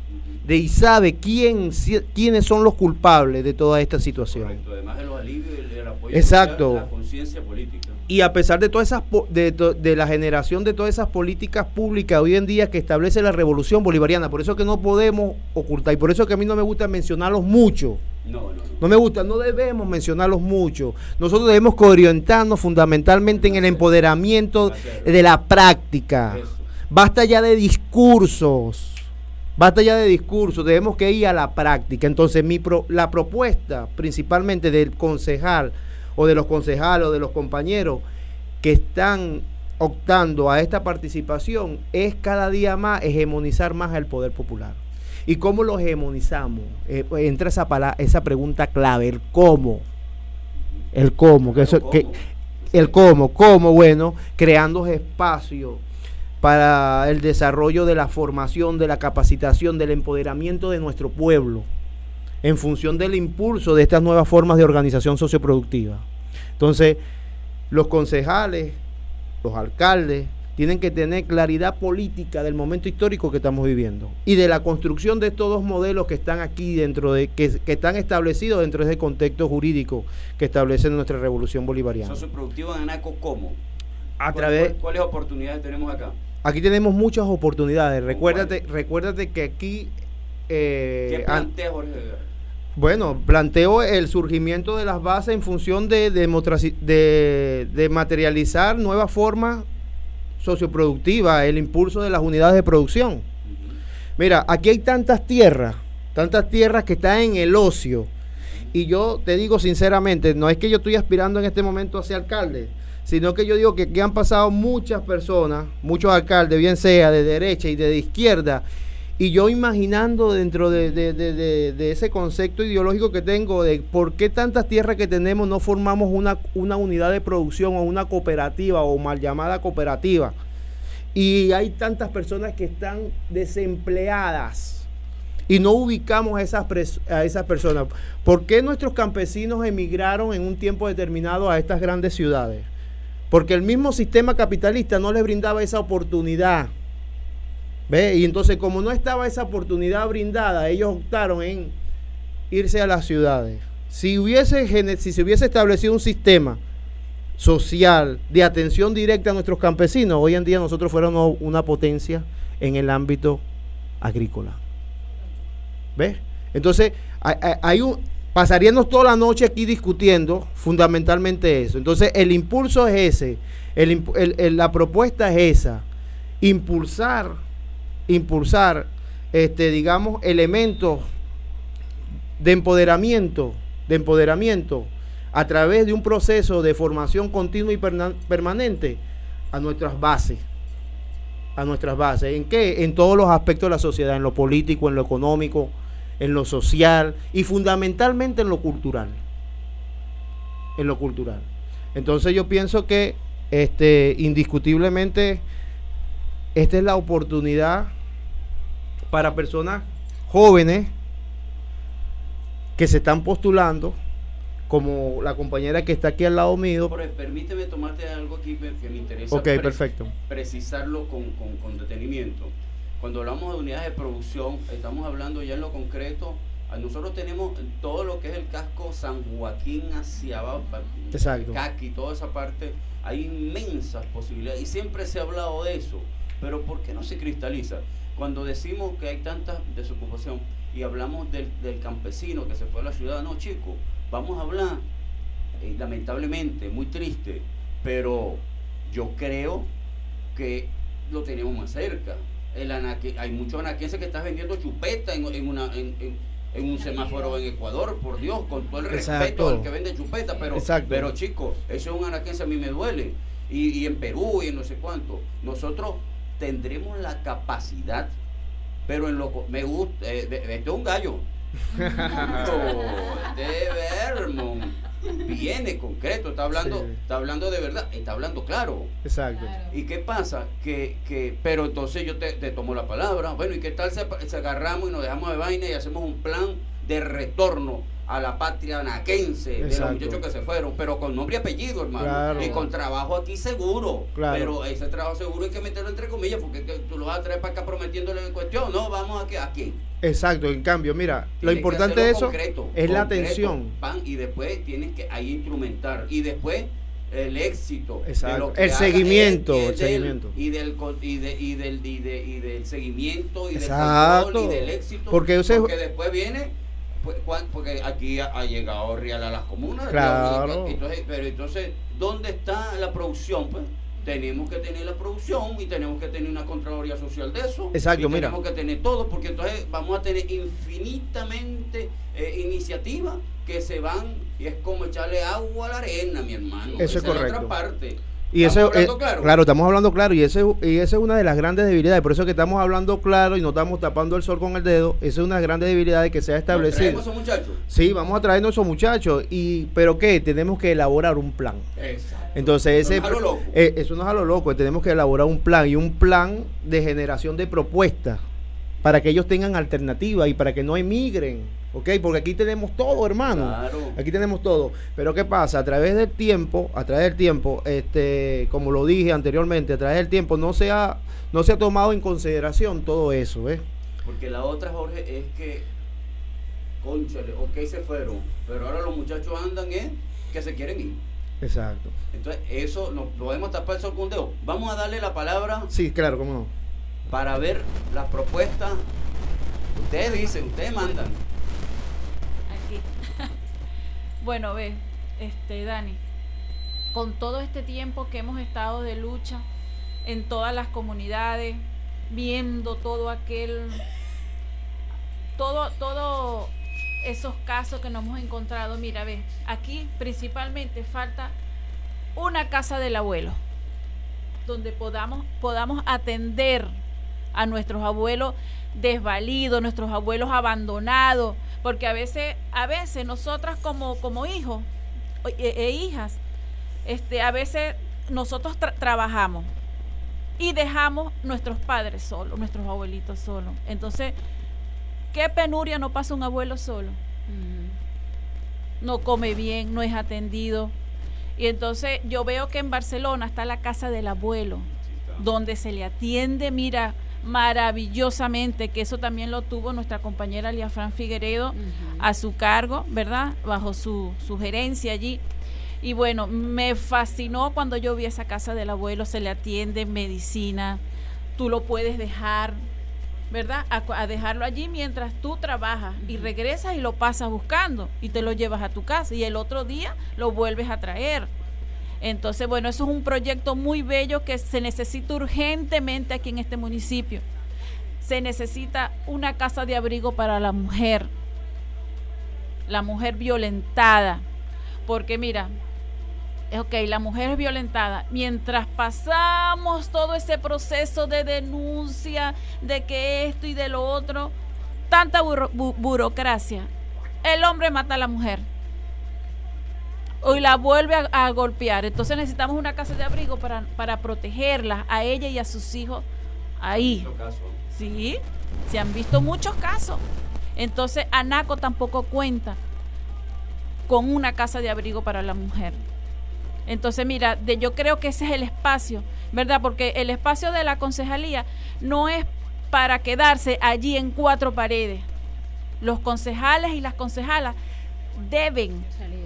de y sabe quién, quiénes son los culpables de toda esta situación. Además de los alivios y del apoyo Exacto. la conciencia política. Y a pesar de todas esas de, de, la generación de todas esas políticas públicas hoy en día que establece la revolución bolivariana, por eso que no podemos ocultar y por eso que a mí no me gusta mencionarlos mucho. No, no, no. no me gusta, no debemos mencionarlos mucho. Nosotros debemos orientarnos fundamentalmente en el empoderamiento de la práctica. Basta ya de discursos Basta ya de discurso, debemos que ir a la práctica. Entonces, mi la propuesta principalmente del concejal o de los concejales o de los compañeros que están optando a esta participación es cada día más hegemonizar más el poder popular. ¿Y cómo lo hegemonizamos? Eh, entra esa, palabra, esa pregunta clave, el cómo. El cómo, que eso, que, el cómo, cómo, bueno, creando espacios para el desarrollo de la formación, de la capacitación, del empoderamiento de nuestro pueblo, en función del impulso de estas nuevas formas de organización socioproductiva. Entonces, los concejales, los alcaldes, tienen que tener claridad política del momento histórico que estamos viviendo y de la construcción de estos dos modelos que están aquí dentro de, que, están establecidos dentro de ese contexto jurídico que establece nuestra revolución bolivariana. ¿Socioproductivo en ANACO cómo? A través, ¿Cuáles oportunidades tenemos acá? Aquí tenemos muchas oportunidades. Recuérdate, recuérdate que aquí. Eh, ¿Qué plantea Jorge Bueno, planteo el surgimiento de las bases en función de, de, de materializar nuevas formas socioproductivas, el impulso de las unidades de producción. Mira, aquí hay tantas tierras, tantas tierras que están en el ocio. Y yo te digo sinceramente, no es que yo estoy aspirando en este momento a ser alcalde, sino que yo digo que, han pasado muchas personas, muchos alcaldes, bien sea de derecha y de izquierda, y yo imaginando dentro de, ese concepto ideológico que tengo de por qué tantas tierras que tenemos no formamos una, una unidad de producción o una cooperativa o mal llamada cooperativa. Y hay tantas personas que están desempleadas y no ubicamos a esas, a esas personas. ¿Por qué nuestros campesinos emigraron en un tiempo determinado a estas grandes ciudades? Porque el mismo sistema capitalista no les brindaba esa oportunidad. ¿Ve? Y entonces como no estaba esa oportunidad brindada, ellos optaron en irse a las ciudades. Si, hubiese, si se hubiese establecido un sistema social de atención directa a nuestros campesinos, hoy en día nosotros fuéramos una potencia en el ámbito agrícola. ¿Ves? Entonces, hay un, pasaríamos toda la noche aquí discutiendo fundamentalmente eso. Entonces, el impulso es ese, la propuesta es esa, impulsar, impulsar, este, digamos, elementos de empoderamiento, de empoderamiento a través de un proceso de formación continua y permanente a nuestras bases a nuestras bases. ¿En qué? En todos los aspectos de la sociedad, en lo político, en lo económico, en lo social y fundamentalmente en lo cultural. En lo cultural. Entonces yo pienso que este, indiscutiblemente esta es la oportunidad para personas jóvenes que se están postulando, como la compañera que está aquí al lado mío. permíteme tomarte algo aquí que me interesa. Ok, perfecto. Precisarlo con, con detenimiento. Cuando hablamos de unidades de producción, estamos hablando ya en lo concreto. Nosotros tenemos todo lo que es el casco San Joaquín hacia abajo. Caqui, toda esa parte. Hay inmensas posibilidades y siempre se ha hablado de eso. Pero ¿por qué no se cristaliza? Cuando decimos que hay tanta desocupación y hablamos del, campesino que se fue a la ciudad, no chicos, vamos a hablar, eh, lamentablemente, muy triste, pero yo creo que lo tenemos más cerca hay muchos anaquenses que están vendiendo chupeta en, una, en, un semáforo en Ecuador, por Dios, con todo el respeto al que vende chupeta, pero, pero chicos, eso es un anaquense, a mí me duele. Y, en Perú y en no sé cuánto. Nosotros tendremos la capacidad, pero en lo me gusta, eh, este es un gallo. de Vermont viene concreto, está hablando, está hablando de verdad, está hablando claro. Exacto. ¿Y qué pasa? Que, que, pero entonces yo te, tomo la palabra, bueno, ¿y qué tal se, se agarramos y nos dejamos de vaina y hacemos un plan de retorno a la patria naquense de los muchachos que se fueron, pero con nombre y apellido, hermano. Y con trabajo aquí seguro. Pero ese trabajo seguro hay que meterlo entre comillas, porque tú lo vas a traer para acá prometiéndole cuestión. No, vamos aquí. aquí. Exacto, en cambio, mira, lo importante de eso es la atención. y después tienes que ahí instrumentar. Y después el éxito el seguimiento el seguimiento y del y, de, y del y, del seguimiento y del control y del éxito porque, porque después viene porque aquí ha, llegado Real a las comunas. Claro. Entonces, pero entonces, ¿dónde está la producción? Pues tenemos que tener la producción y tenemos que tener una Contraloría Social de eso. Exacto, y Tenemos que tener todo, porque entonces vamos a tener infinitamente eh, iniciativas que se van y es como echarle agua a la arena, mi hermano. Eso es correcto. otra parte. Y eso, eh, claro? estamos hablando claro y, ese, y esa es una de las grandes debilidades. Por eso que estamos hablando claro y no estamos tapando el sol con el dedo. Esa es una de las grandes debilidades que se ha establecido. esos muchachos? Sí, vamos a traernos esos muchachos. Y, ¿Pero qué? Tenemos que elaborar un plan. Entonces, ese, eso, no eh, eso no es a lo loco. Tenemos que elaborar un plan y un plan de generación de propuestas para que ellos tengan alternativa y para que no emigren, ¿ok? Porque aquí tenemos todo, hermano. Aquí tenemos todo. Pero ¿qué pasa? A través del tiempo, a través del tiempo, este, como lo dije anteriormente, a través del tiempo no se ha, no se ha tomado en consideración todo eso, ¿ves? Porque la otra, Jorge, es que, conchale, ok, se fueron, pero ahora los muchachos andan en que se quieren ir. Exacto. Entonces, eso no podemos tapar el sol con un dedo. Vamos a darle la palabra. Sí, claro, cómo no para ver las propuestas. Ustedes dicen, ustedes mandan. Bueno, ve, este, Dani, con todo este tiempo que hemos estado de lucha en todas las comunidades, viendo todo aquel, todo, todo esos casos que nos hemos encontrado, mira, ve, aquí principalmente falta una casa del abuelo, donde podamos, podamos atender a nuestros abuelos desvalidos, nuestros abuelos abandonados, porque a veces, a veces nosotras como, como hijos e, e hijas, este, a veces nosotros trabajamos y dejamos nuestros padres solos, nuestros abuelitos solos. Entonces, ¿qué penuria no pasa un abuelo solo? No come bien, no es atendido. Y entonces yo veo que en Barcelona está la casa del abuelo, donde se le atiende, mira, maravillosamente, que eso también lo tuvo nuestra compañera Fran Figueredo a su cargo, ¿verdad? Bajo su sugerencia allí. Y bueno, me fascinó cuando yo vi esa casa del abuelo, se le atiende medicina, tú lo puedes dejar, ¿verdad? A, dejarlo allí mientras tú trabajas y regresas y lo pasas buscando y te lo llevas a tu casa y el otro día lo vuelves a traer. Entonces, bueno, eso es un proyecto muy bello que se necesita urgentemente aquí en este municipio. Se necesita una casa de abrigo para la mujer, la mujer violentada. Porque mira, ok, la mujer es violentada. Mientras pasamos todo ese proceso de denuncia, de que esto y de lo otro, tanta burocracia, el hombre mata a la mujer y la vuelve a, golpear. Entonces necesitamos una casa de abrigo para, para protegerla a ella y a sus hijos ahí. Sí, se han visto muchos casos. Entonces Anaco tampoco cuenta con una casa de abrigo para la mujer. Entonces, mira, de, yo creo que ese es el espacio, ¿verdad? Porque el espacio de la concejalía no es para quedarse allí en cuatro paredes. Los concejales y las concejalas deben salir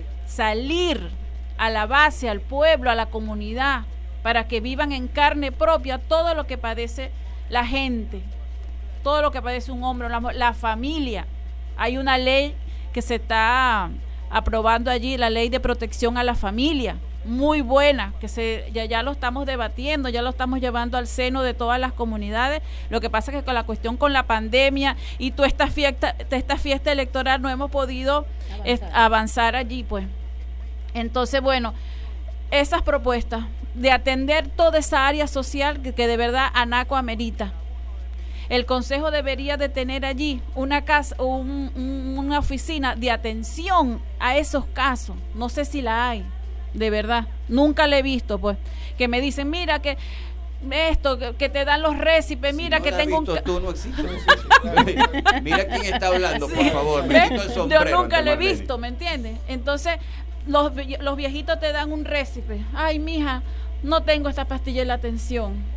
a la base, al pueblo, a la comunidad, para que vivan en carne propia todo lo que padece la gente, todo lo que padece un hombre, la, familia. Hay una ley que se está aprobando allí, la ley de protección a la familia, muy buena, que se, ya, ya lo estamos debatiendo, ya lo estamos llevando al seno de todas las comunidades. Lo que pasa es que con la cuestión con la pandemia y toda esta fiesta, esta fiesta electoral no hemos podido avanzar allí, pues. Entonces, bueno, esas propuestas de atender toda esa área social que, de verdad ANACO amerita. El Consejo debería de tener allí una casa, una oficina de atención a esos casos. No sé si la hay, de verdad. Nunca la he visto, pues. Que me dicen, mira que esto, que, te dan los récipes, mira que tengo un... Tú no mira quién está hablando, por favor. Yo nunca lo he visto, ¿me entiendes? Entonces, los, los viejitos te dan un récipe. Ay, mija, no tengo esta pastilla en la atención.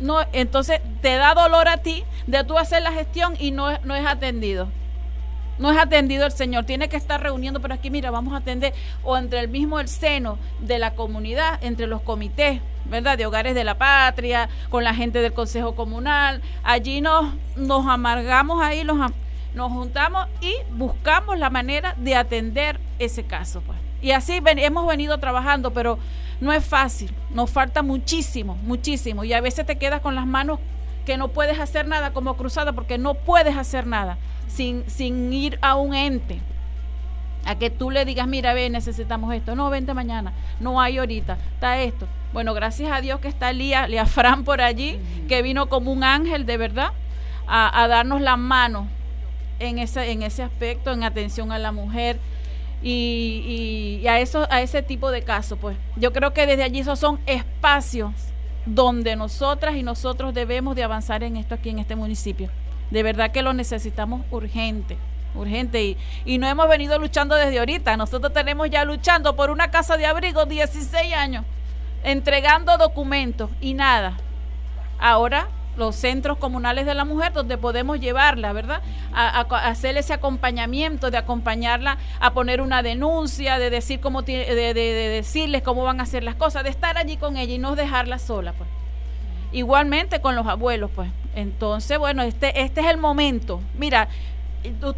No, entonces te da dolor a ti de tú hacer la gestión y no, no es atendido. No es atendido el Señor, tiene que estar reuniendo, pero aquí mira, vamos a atender o entre el mismo el seno de la comunidad, entre los comités, ¿verdad? De hogares de la patria, con la gente del Consejo Comunal. Allí nos, nos amargamos ahí, nos, nos juntamos y buscamos la manera de atender ese caso. Pues. Y así hemos venido trabajando, pero no es fácil, nos falta muchísimo, muchísimo. Y a veces te quedas con las manos que no puedes hacer nada como cruzada, porque no puedes hacer nada sin, sin ir a un ente. A que tú le digas, mira, ve, necesitamos esto. No, vente mañana. No hay ahorita. Está esto. Bueno, gracias a Dios que está Lía, Lía Fran por allí, que vino como un ángel de verdad a, darnos la mano en ese, en ese aspecto, en atención a la mujer. Y, a a ese tipo de casos pues. Yo creo que desde allí esos son espacios donde nosotras y nosotros debemos de avanzar en esto aquí en este municipio. De verdad que lo necesitamos urgente urgente. Y, y no hemos venido luchando desde ahorita. Nosotros tenemos ya luchando por una casa de abrigo 16 años entregando documentos y nada. Ahora los centros comunales de la mujer donde podemos llevarla, ¿verdad? A, hacer ese acompañamiento, de acompañarla a poner una denuncia, de decir cómo de, de, decirles cómo van a hacer las cosas, de estar allí con ella y no dejarla sola, pues. Igualmente con los abuelos, pues. Entonces, bueno, este, este es el momento. Mira,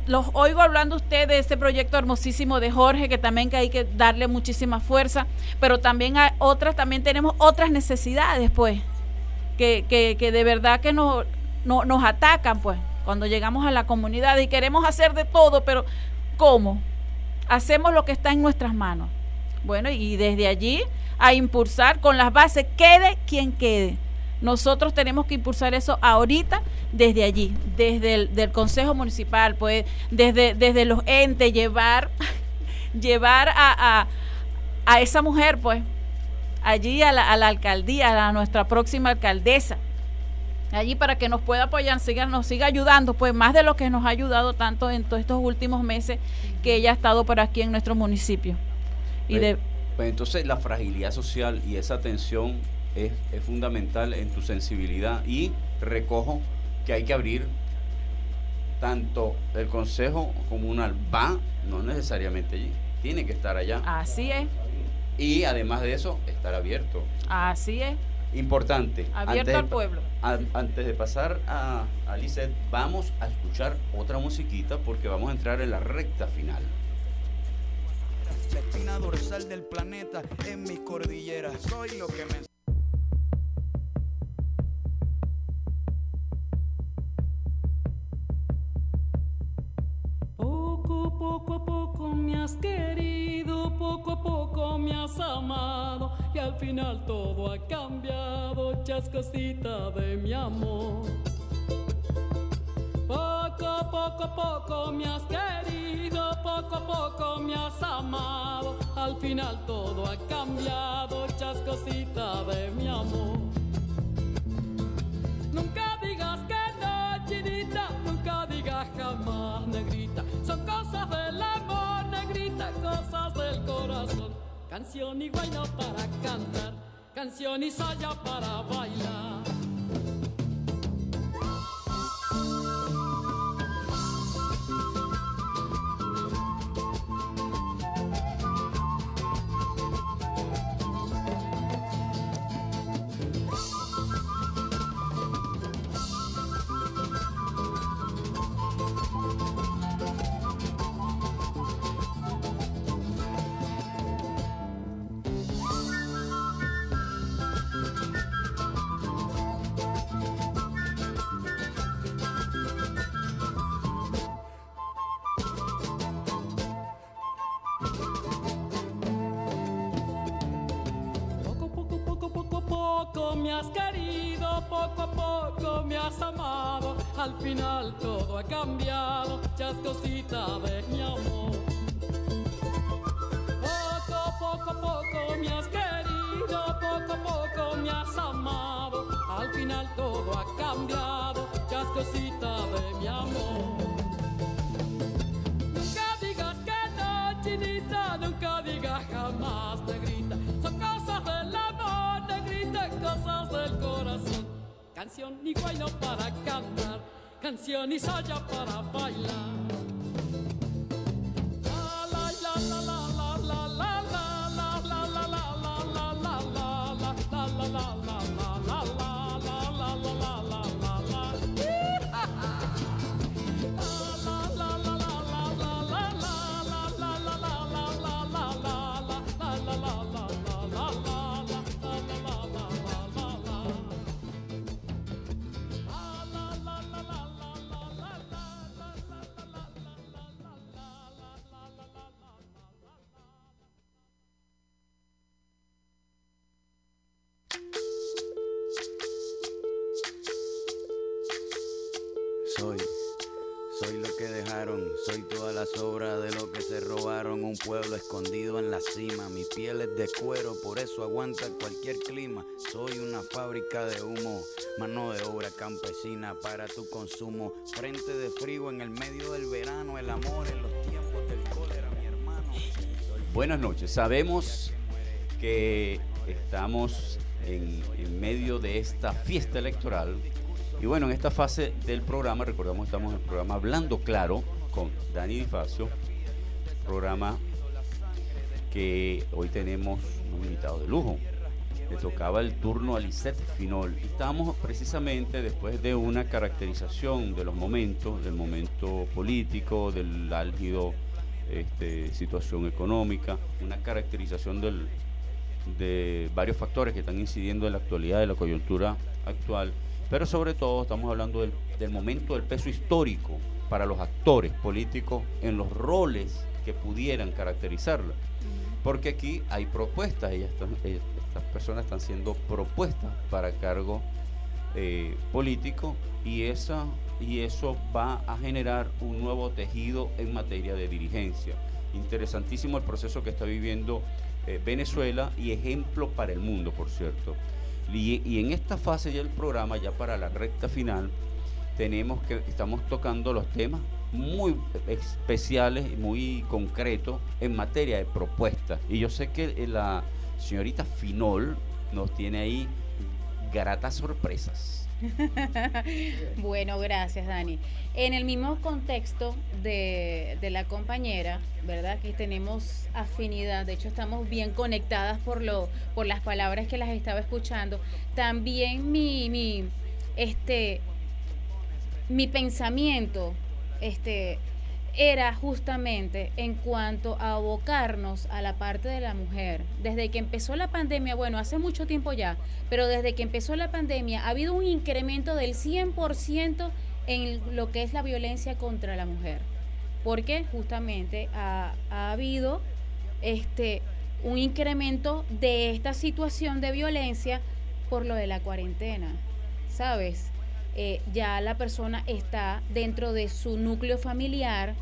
los oigo hablando usted de ese proyecto hermosísimo de Jorge, que también que hay que darle muchísima fuerza, pero también hay otras, también tenemos otras necesidades, pues, que, que, que de verdad que nos, no, nos atacan, pues, cuando llegamos a la comunidad y queremos hacer de todo, pero ¿cómo? Hacemos lo que está en nuestras manos. Bueno, y desde allí a impulsar con las bases, quede quien quede nosotros tenemos que impulsar eso ahorita desde allí, desde el del Consejo Municipal, pues desde, desde los entes, llevar, llevar a, a, esa mujer, pues, allí a la, a la alcaldía, a nuestra próxima alcaldesa, allí para que nos pueda apoyar, siga, nos siga ayudando, pues más de lo que nos ha ayudado tanto en todos estos últimos meses que ella ha estado por aquí en nuestro municipio. Y pues, de, pues entonces la fragilidad social y esa atención es, fundamental en tu sensibilidad y recojo que hay que abrir tanto el Consejo Comunal va, no necesariamente allí, tiene que estar allá. Así es. Y además de eso, estar abierto. Así es. Importante. Abierto al pueblo. antes de pasar a, a vamos a escuchar otra musiquita porque vamos a entrar en la recta final. La espina dorsal del planeta en mis cordilleras. Soy lo que me amado y al final todo ha cambiado, chascosita de mi amor. Poco poco poco me has querido, poco a poco me has amado, al final todo ha cambiado, chascosita de mi amor. Nunca digas que no, chinita, Canción y guayna para cantar, canción y saya para bailar. Final todo ha cambiado, chascosita de mi amor. Poco, poco, poco me has querido, poco, poco me has amado, al final todo ha cambiado, chascosita de mi amor. Nunca digas que no, chinita, nunca digas jamás, negrita, son cosas del amor, negrita, cosas del corazón. Canción y guayno para cantar, canción y saya para bailar. la la la la la la la la la la la la la la Un pueblo escondido en la cima. Mi piel es de cuero, por eso aguanta cualquier clima. Soy una fábrica de humo, mano de obra campesina para tu consumo. Frente de frío en el medio del verano, el amor en los tiempos del cólera, mi hermano. Buenas noches. Sabemos que estamos en, en medio de esta fiesta electoral y bueno, en esta fase del programa, recordamos, estamos en el programa Hablando Claro con Dani Difacio, programa que hoy tenemos un invitado de lujo. Le tocaba el turno a Lisette Finol. Y estábamos precisamente después de una caracterización de los momentos, del momento político, del álgido este, situación económica, una caracterización de varios factores que están incidiendo en la actualidad de la coyuntura actual pero sobre todo estamos hablando del, momento del peso histórico para los actores políticos en los roles que pudieran caracterizarla. Porque aquí hay propuestas, ellas estas personas están siendo propuestas para cargo eh, político y, esa, y eso va a generar un nuevo tejido en materia de dirigencia. Interesantísimo el proceso que está viviendo eh, Venezuela y ejemplo para el mundo, por cierto. Y, en esta fase del programa, ya para la recta final, tenemos que estamos tocando los temas muy especiales y muy concretos en materia de propuestas. Y yo sé que la señorita Finol nos tiene ahí gratas sorpresas. bueno, gracias Dani. En el mismo contexto de, la compañera, ¿verdad? Que tenemos afinidad, de hecho estamos bien conectadas por, lo, por las palabras que las estaba escuchando. También mi, mi, este, mi pensamiento, este, era justamente en cuanto a abocarnos a la parte de la mujer. Desde que empezó la pandemia, bueno, hace mucho tiempo ya, pero desde que empezó la pandemia ha habido un incremento del 100% en lo que es la violencia contra la mujer. Porque justamente ha, habido este, un incremento de esta situación de violencia por lo de la cuarentena, ¿sabes? Eh, ya la persona está dentro de su núcleo familiar,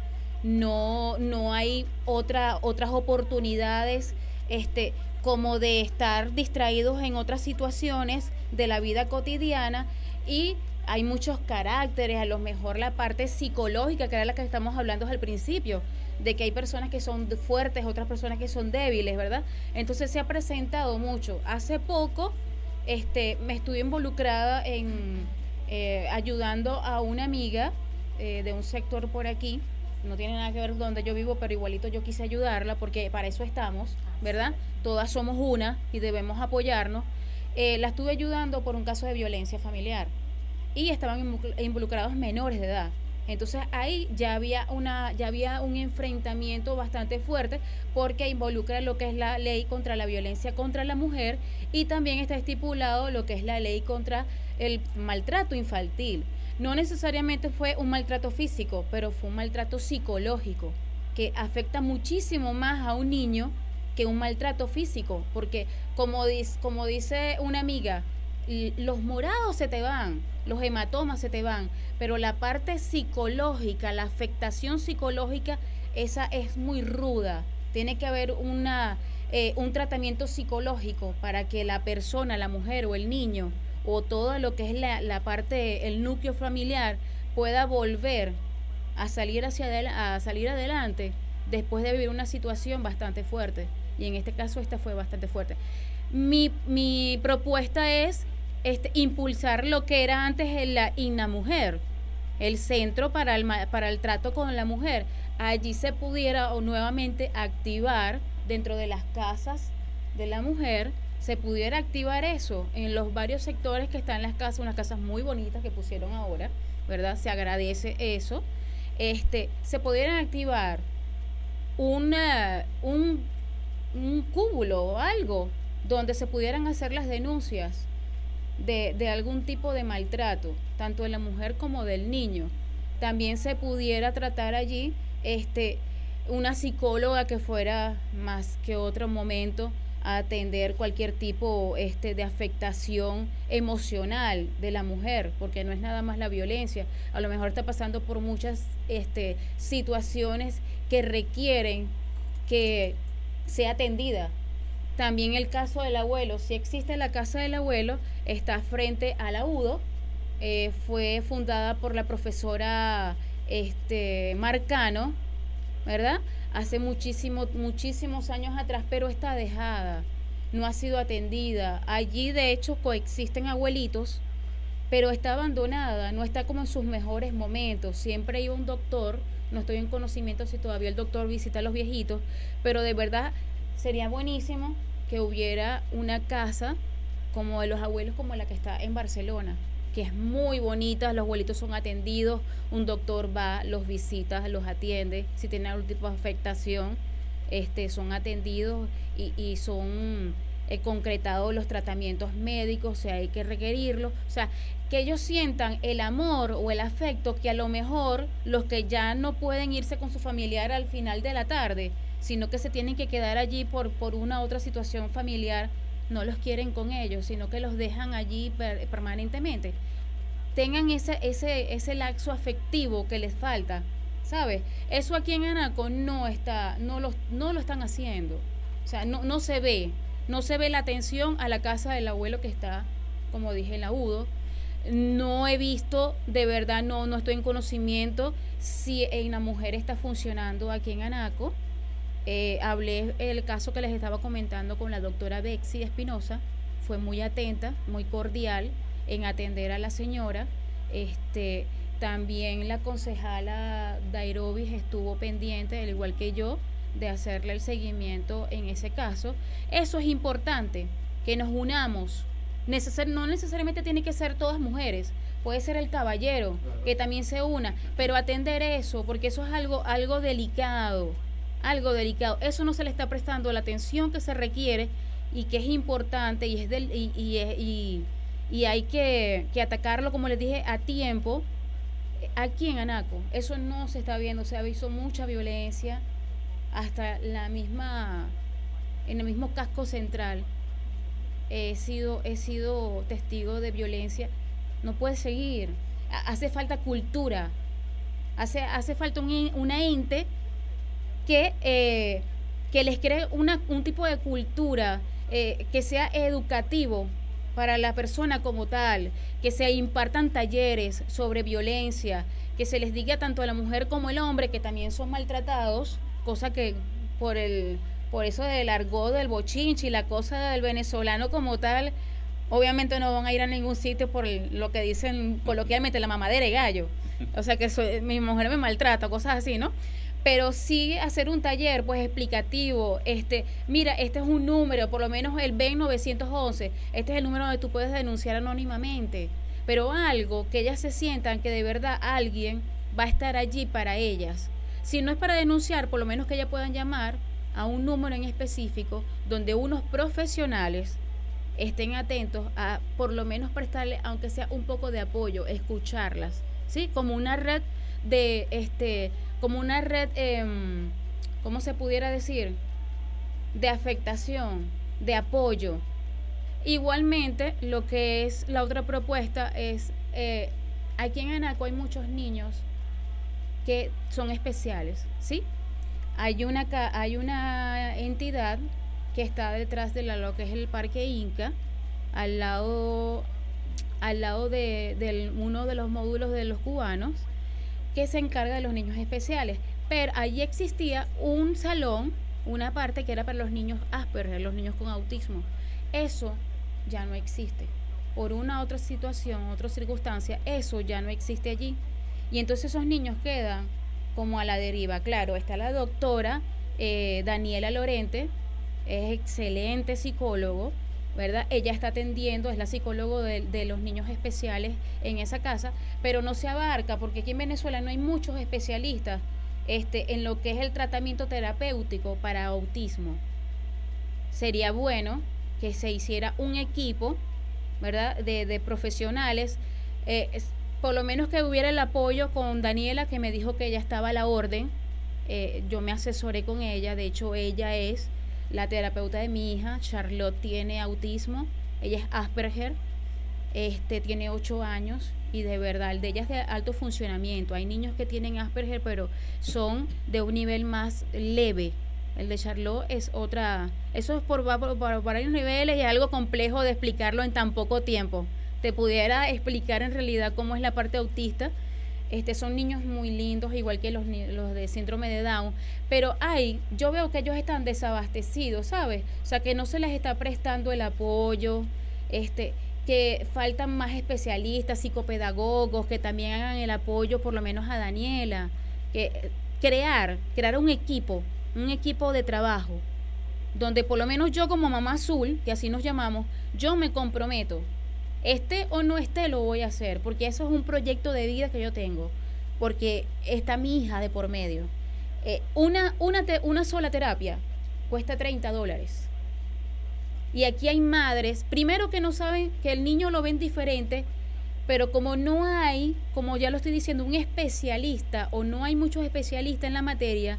no, no hay otra, otras oportunidades este, como de estar distraídos en otras situaciones de la vida cotidiana y hay muchos caracteres, a lo mejor la parte psicológica, que era la que estamos hablando al principio, de que hay personas que son fuertes, otras personas que son débiles, ¿verdad? Entonces se ha presentado mucho. Hace poco este, me estuve involucrada en eh, ayudando a una amiga eh, de un sector por aquí. No tiene nada que ver donde yo vivo, pero igualito yo quise ayudarla porque para eso estamos, ¿verdad? Todas somos una y debemos apoyarnos. Eh, la estuve ayudando por un caso de violencia familiar y estaban involucrados menores de edad. Entonces ahí ya había una ya había un enfrentamiento bastante fuerte porque involucra lo que es la ley contra la violencia contra la mujer y también está estipulado lo que es la ley contra el maltrato infantil. No necesariamente fue un maltrato físico, pero fue un maltrato psicológico que afecta muchísimo más a un niño que un maltrato físico, porque como dice, como dice una amiga, los morados se te van, los hematomas se te van, pero la parte psicológica, la afectación psicológica, esa es muy ruda. Tiene que haber una, eh, un tratamiento psicológico para que la persona, la mujer o el niño, o todo lo que es la, la parte, el núcleo familiar, pueda volver a salir, hacia a salir adelante después de vivir una situación bastante fuerte. Y en este caso esta fue bastante fuerte. Mi, mi propuesta es este, impulsar lo que era antes la INA Mujer, el centro para el, para el trato con la mujer. Allí se pudiera o nuevamente activar dentro de las casas de la mujer, se pudiera activar eso en los varios sectores que están en las casas, unas casas muy bonitas que pusieron ahora, ¿verdad? Se agradece eso. Este, se pudieran activar una, un, un o algo donde se pudieran hacer las denuncias de, de algún tipo de maltrato, tanto de la mujer como del niño. También se pudiera tratar allí este, una psicóloga que fuera más que otro momento a atender cualquier tipo este, de afectación emocional de la mujer, porque no es nada más la violencia. A lo mejor está pasando por muchas este, situaciones que requieren que sea atendida. También el caso del abuelo, si existe la casa del abuelo, está frente al AUDO, eh, fue fundada por la profesora este, Marcano, ¿verdad? Hace muchísimo, muchísimos años atrás, pero está dejada, no ha sido atendida. Allí, de hecho, coexisten abuelitos, pero está abandonada, no está como en sus mejores momentos. Siempre hay un doctor, no estoy en conocimiento si todavía el doctor visita a los viejitos, pero de verdad sería buenísimo que hubiera una casa como de los abuelos, como la que está en Barcelona que es muy bonita, los abuelitos son atendidos, un doctor va, los visita, los atiende, si tienen algún tipo de afectación, este, son atendidos y, y son eh, concretados los tratamientos médicos, o sea, hay que requerirlo, o sea, que ellos sientan el amor o el afecto que a lo mejor los que ya no pueden irse con su familiar al final de la tarde, sino que se tienen que quedar allí por, por una otra situación familiar, no los quieren con ellos, sino que los dejan allí permanentemente. Tengan ese, ese, ese laxo afectivo que les falta, ¿sabes? Eso aquí en Anaco no está, no lo, no lo están haciendo. O sea, no, no se ve, no se ve la atención a la casa del abuelo que está, como dije, en la UDO. No he visto, de verdad, no, no estoy en conocimiento si en la mujer está funcionando aquí en Anaco eh, hablé el caso que les estaba comentando con la doctora Bexi Espinosa, fue muy atenta, muy cordial en atender a la señora. Este, también la concejala Dairobis estuvo pendiente, al igual que yo, de hacerle el seguimiento en ese caso. Eso es importante, que nos unamos. no necesariamente tiene que ser todas mujeres, puede ser el caballero que también se una, pero atender eso, porque eso es algo, algo delicado algo delicado. Eso no se le está prestando la atención que se requiere y que es importante y, es del, y, y, y, hay que, que, atacarlo, como les dije, a tiempo. Aquí en Anaco, eso no se está viendo, se ha visto mucha violencia, hasta la misma, en el mismo casco central. He sido, he sido testigo de violencia. No puede seguir. Hace falta cultura. Hace, hace falta un, una ente que, eh, que les cree una, un tipo de cultura eh, que sea educativo para la persona como tal, que se impartan talleres sobre violencia, que se les diga tanto a la mujer como el hombre que también son maltratados, cosa que por el por eso del argot del bochinche y la cosa del venezolano como tal, obviamente no van a ir a ningún sitio por lo que dicen coloquialmente la mamadera y gallo. O sea que mi mujer me maltrata, cosas así, ¿no? Pero sí hacer un taller pues explicativo, este, mira, este es un número, por lo menos el B 911, este es el número donde tú puedes denunciar anónimamente, pero algo que ellas se sientan que de verdad alguien va a estar allí para ellas. Si no es para denunciar, por lo menos que ellas puedan llamar a un número en específico donde unos profesionales estén atentos a por lo menos prestarle aunque sea un poco de apoyo, escucharlas, ¿sí? Como una red de este como una red, eh, ¿cómo se pudiera decir? De afectación, de apoyo. Igualmente, lo que es la otra propuesta es, eh, aquí en Anaco hay muchos niños que son especiales, ¿sí? Hay una, hay una entidad que está detrás de lo que es el Parque Inca, al lado, al lado de uno de los módulos de los cubanos, que se encarga de los niños especiales. Pero allí existía un salón, una parte que era para los niños Asperger, los niños con autismo. Eso ya no existe. Por una otra situación, otra circunstancia, eso ya no existe allí. Y entonces esos niños quedan como a la deriva. Claro, está la doctora eh, Daniela Lorente, es excelente psicólogo, ¿verdad? Ella está atendiendo, es la psicólogo de, los niños especiales en esa casa, pero no se abarca porque aquí en Venezuela no hay muchos especialistas este, en lo que es el tratamiento terapéutico para autismo. Sería bueno que se hiciera un equipo, ¿verdad?, de, profesionales, eh, por lo menos que hubiera el apoyo con Daniela, que me dijo que ella estaba a la orden. Eh, yo me asesoré con ella, de hecho ella es La terapeuta de mi hija, Charlotte, tiene autismo, ella es Asperger, este, tiene 8 años y de verdad, el de ella es de alto funcionamiento. Hay niños que tienen Asperger, pero son de un nivel más leve. El de Charlotte es otra, eso es por, por, por varios niveles y es algo complejo de explicarlo en tan poco tiempo. Te pudiera explicar en realidad cómo es la parte autista, este, son niños muy lindos, igual que los, los de síndrome de Down, pero hay, yo veo que ellos están desabastecidos, ¿sabes? O sea, que no se les está prestando el apoyo, este, que faltan más especialistas, psicopedagogos, que también hagan el apoyo, por lo menos a Daniela, que crear, crear un equipo, un equipo de trabajo, donde por lo menos yo como mamá azul, que así nos llamamos, yo me comprometo esté o no esté, lo voy a hacer, porque eso es un proyecto de vida que yo tengo, porque está mi hija de por medio. Eh, una, una, una sola terapia cuesta 30 dólares. Y aquí hay madres, primero que no saben que el niño lo ven diferente, pero como no hay, como ya lo estoy diciendo, un especialista o no hay muchos especialistas en la materia,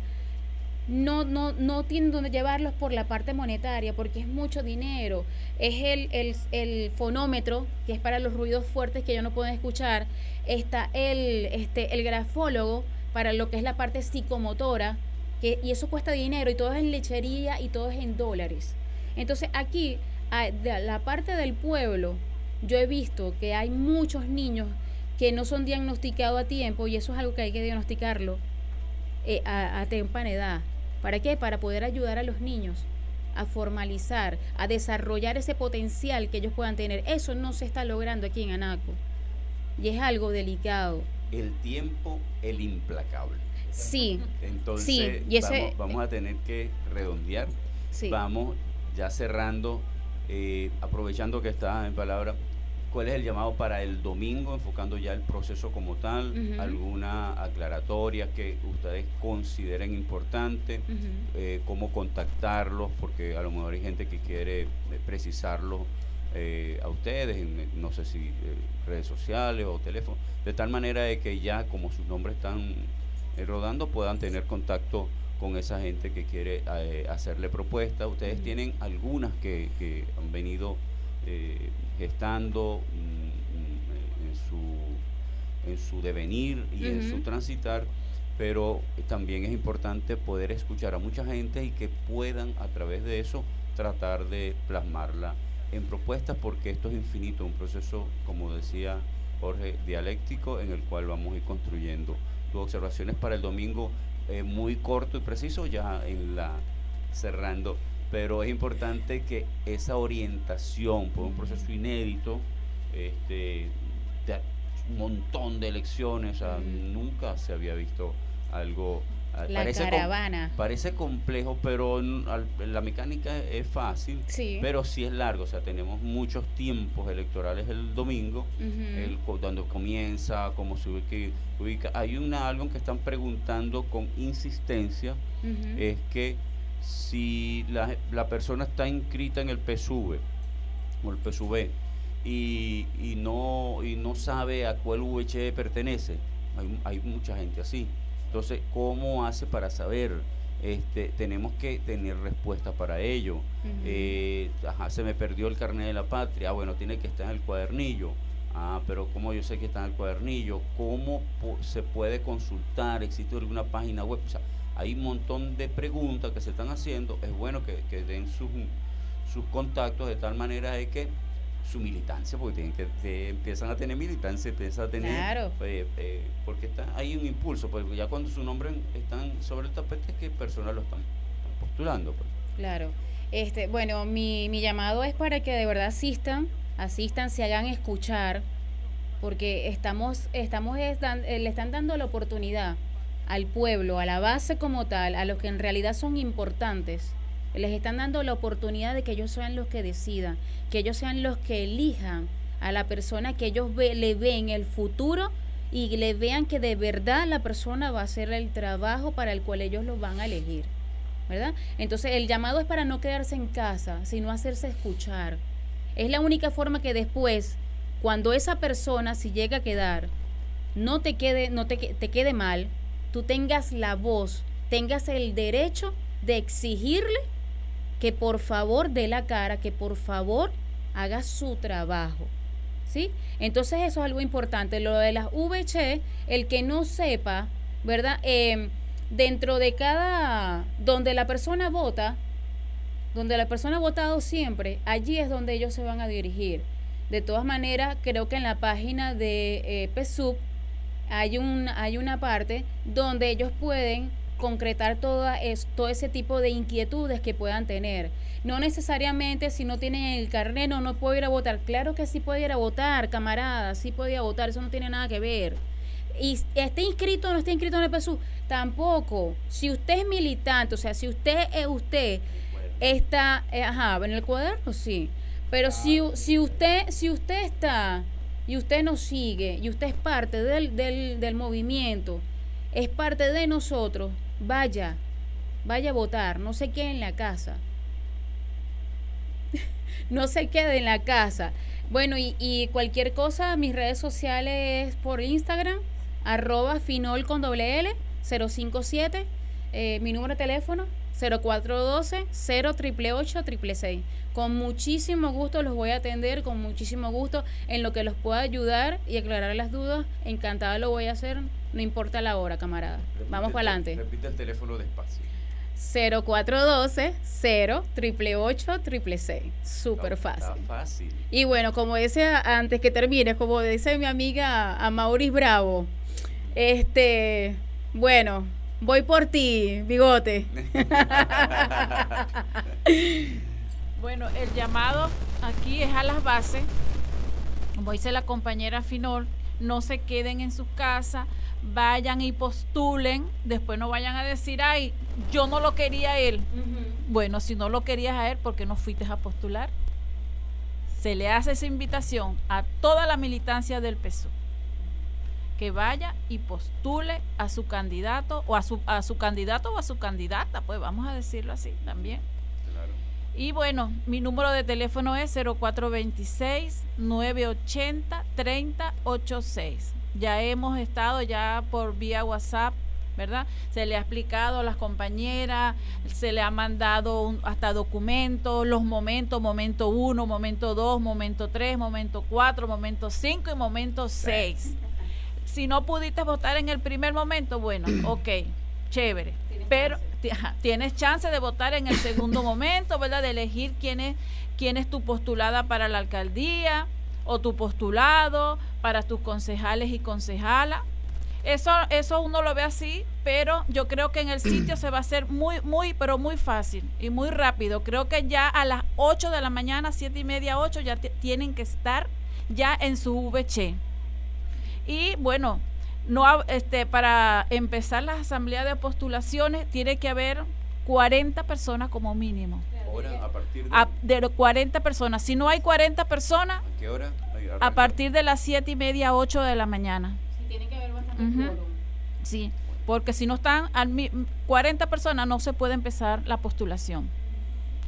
no, no, no tienen donde llevarlos por la parte monetaria, porque es mucho dinero. Es el, el, el, fonómetro, que es para los ruidos fuertes que ellos no pueden escuchar. Está el, este, el grafólogo, para lo que es la parte psicomotora, que, y eso cuesta dinero, y todo es en lechería y todo es en dólares. Entonces aquí, de la parte del pueblo, yo he visto que hay muchos niños que no son diagnosticados a tiempo, y eso es algo que hay que diagnosticarlo eh, a, a temprana edad. ¿Para qué? Para poder ayudar a los niños a formalizar, a desarrollar ese potencial que ellos puedan tener. Eso no se está logrando aquí en Anaco. Y es algo delicado. El tiempo, el implacable. Sí. Entonces, sí. Y vamos, vamos, a tener que redondear. Sí. Vamos ya cerrando, eh, aprovechando que está en palabra, ¿Cuál es el llamado para el domingo, enfocando ya el proceso como tal? Uh -huh. ¿Alguna aclaratoria que ustedes consideren importante? Uh -huh. eh, ¿Cómo contactarlos? Porque a lo mejor hay gente que quiere precisarlo eh, a ustedes, en, no sé si eh, redes sociales o teléfono, de tal manera de que ya como sus nombres están eh, rodando puedan tener contacto con esa gente que quiere eh, hacerle propuestas. Ustedes uh -huh. tienen algunas que, que han venido eh, gestando mm, en, su, en su devenir y uh -huh. en su transitar, pero también es importante poder escuchar a mucha gente y que puedan a través de eso tratar de plasmarla en propuestas, porque esto es infinito, un proceso, como decía Jorge, dialéctico en el cual vamos a ir construyendo. Tus observaciones para el domingo, eh, muy corto y preciso, ya en la cerrando pero es importante que esa orientación por un proceso inédito, este, de un montón de elecciones, o sea, nunca se había visto algo. Ah, La parece caravana. Com, parece complejo, pero la mecánica es fácil, sí. pero sí es largo. O sea, tenemos muchos tiempos electorales el domingo, uh -huh. el, cuando comienza, cómo se ubica, ubica. Hay una, algo que están preguntando con insistencia, uh -huh. es que si la, la, persona está inscrita en el PSV o el PSV y, y, no, y no sabe a cuál VH pertenece, hay, hay, mucha gente así. Entonces, ¿cómo hace para saber? Este, tenemos que tener respuesta para ello. Uh -huh. eh, ajá, se me perdió el carnet de la patria. Ah, bueno, tiene que estar en el cuadernillo. Ah, pero ¿cómo yo sé que está en el cuadernillo? ¿Cómo se puede consultar? ¿Existe alguna página web? O sea, hay un montón de preguntas que se están haciendo, es bueno que, que den sus, sus contactos de tal manera de que su militancia, porque tienen que, empiezan a tener militancia, empiezan a tener, claro. eh, eh, porque está, hay un impulso, porque ya cuando su nombre están sobre el tapete es que personas lo están, están postulando. Pues. Claro, este, bueno, mi, mi llamado es para que de verdad asistan, asistan, se hagan escuchar, porque estamos, estamos están, le están dando la oportunidad al pueblo, a la base como tal, a los que en realidad son importantes, les están dando la oportunidad de que ellos sean los que decidan, que ellos sean los que elijan a la persona que ellos ve, le ven el futuro y le vean que de verdad la persona va a hacer el trabajo para el cual ellos lo van a elegir. ¿Verdad? Entonces el llamado es para no quedarse en casa, sino hacerse escuchar. Es la única forma que después, cuando esa persona, si llega a quedar, no te quede, no te, te quede mal, tú tengas la voz, tengas el derecho de exigirle que por favor dé la cara, que por favor haga su trabajo. ¿Sí? Entonces eso es algo importante. Lo de las VC, el que no sepa, ¿verdad? Em, dentro de cada, donde la persona vota, donde la persona ha votado siempre, allí es donde ellos se van a dirigir. De todas maneras, creo que en la página de eh, PSUB hay, un, hay una parte donde ellos pueden concretar toda todo ese tipo de inquietudes que puedan tener. No necesariamente si no tienen el carnet no, no puedo ir a votar. Claro que sí puede ir a votar, camarada, sí podía votar, eso no tiene nada que ver. Y esté inscrito o no esté inscrito en el PSU, tampoco. Si usted es militante, o sea, si usted es usted, está, eh, ajá, en el cuaderno sí. Pero si, si, usted, si usted está y usted nos sigue y usted es parte del, del, del movimiento, es parte de nosotros, vaya, vaya a votar, no se quede en la casa. no se quede en la casa. Bueno, y, y, cualquier cosa, mis redes sociales por Instagram, arroba finol con doble L, 057, eh, mi número de teléfono, 0412 0 Con muchísimo gusto los voy a atender, con muchísimo gusto en lo que los pueda ayudar y aclarar las dudas. Encantada lo voy a hacer, no importa la hora, camarada. Vamos para adelante. Repite el teléfono despacio. 0412 0 888 Súper fácil. fácil. Y bueno, como decía antes que termine, como dice mi amiga a Maurice Bravo, este, bueno, Voy por ti, bigote. bueno, el llamado aquí es a las bases. Como dice la compañera Finol, no se queden en sus casas, vayan y postulen, después no vayan a decir, ay, yo no lo quería a él. Bueno, si no lo querías a él, ¿por qué no fuiste a postular? Se le hace esa invitación a toda la militancia del PSU que vaya y postule a su candidato o a su, a su candidato o a su candidata, pues vamos a decirlo así también. Y bueno, mi número de teléfono es 0426-980-3086. Ya hemos estado ya por vía WhatsApp, ¿verdad? Se le ha explicado a las compañeras, se le ha mandado hasta documentos, los momentos, momento 1, momento 2, momento 3, momento 4, momento 5 y momento 6 si no pudiste votar en el primer momento, bueno, ok, chévere. Pero tienes chance de votar en el segundo momento, ¿verdad? De elegir quién es, quién es tu postulada para la alcaldía o tu postulado para tus concejales y concejalas. Eso, eso uno lo ve así, pero yo creo que en el sitio se va a hacer muy, muy, pero muy fácil y muy rápido. Creo que ya a las 8 de la mañana, 7 y media, 8, ya tienen que estar ya en su VC. Y bueno, no este para empezar la asamblea de postulaciones tiene que haber 40 personas como mínimo. ¿A partir de? 40 personas. Si no hay 40 personas, ¿a qué hora? A partir de las 7 y media, 8 de la mañana. Sí, tiene que haber bastante Sí, porque si no están al 40 personas no se puede empezar la postulación.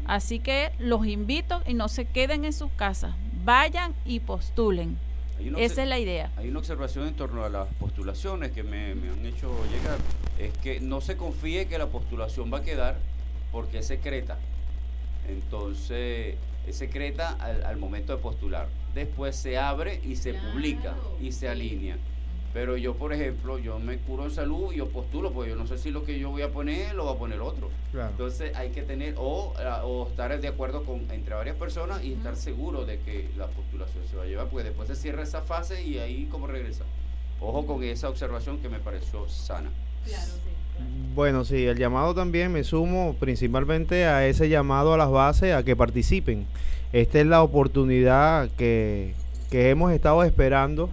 Así que los invito y no se queden en sus casas. Vayan y postulen. Esa es la idea. Hay una observación en torno a las postulaciones que me, han hecho llegar. Es que no se confíe que la postulación va a quedar porque es secreta. Entonces, es secreta al, momento de postular. Después se abre y se publica y se alinea. Pero yo, por ejemplo, yo me curo en salud y yo postulo, porque yo no sé si lo que yo voy a poner lo va a poner otro. Entonces hay que tener, o, o, estar de acuerdo con entre varias personas y estar seguro de que la postulación se va a llevar, porque después se cierra esa fase y ahí como regresa. Ojo con esa observación que me pareció sana. Claro, Bueno, sí, el llamado también me sumo principalmente a ese llamado a las bases a que participen. Esta es la oportunidad que, que hemos estado esperando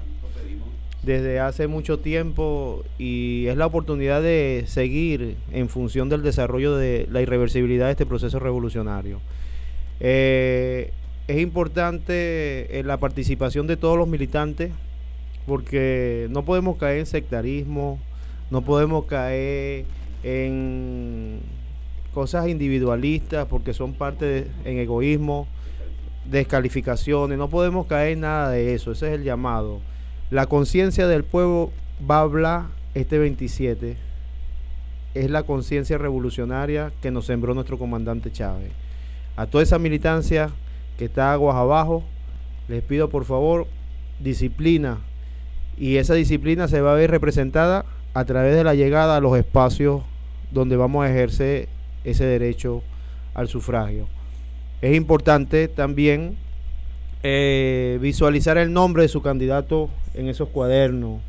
desde hace mucho tiempo y es la oportunidad de seguir en función del desarrollo de la irreversibilidad de este proceso revolucionario. Eh, es importante eh, la participación de todos los militantes porque no podemos caer en sectarismo, no podemos caer en cosas individualistas porque son parte de, en egoísmo, descalificaciones, no podemos caer en nada de eso, ese es el llamado la conciencia del pueblo va a hablar este 27. Es la conciencia revolucionaria que nos sembró nuestro comandante Chávez. A toda esa militancia que está aguas abajo, les pido por favor disciplina. Y esa disciplina se va a ver representada a través de la llegada a los espacios donde vamos a ejercer ese derecho al sufragio. Es importante también eh, visualizar el nombre de su candidato en esos cuadernos,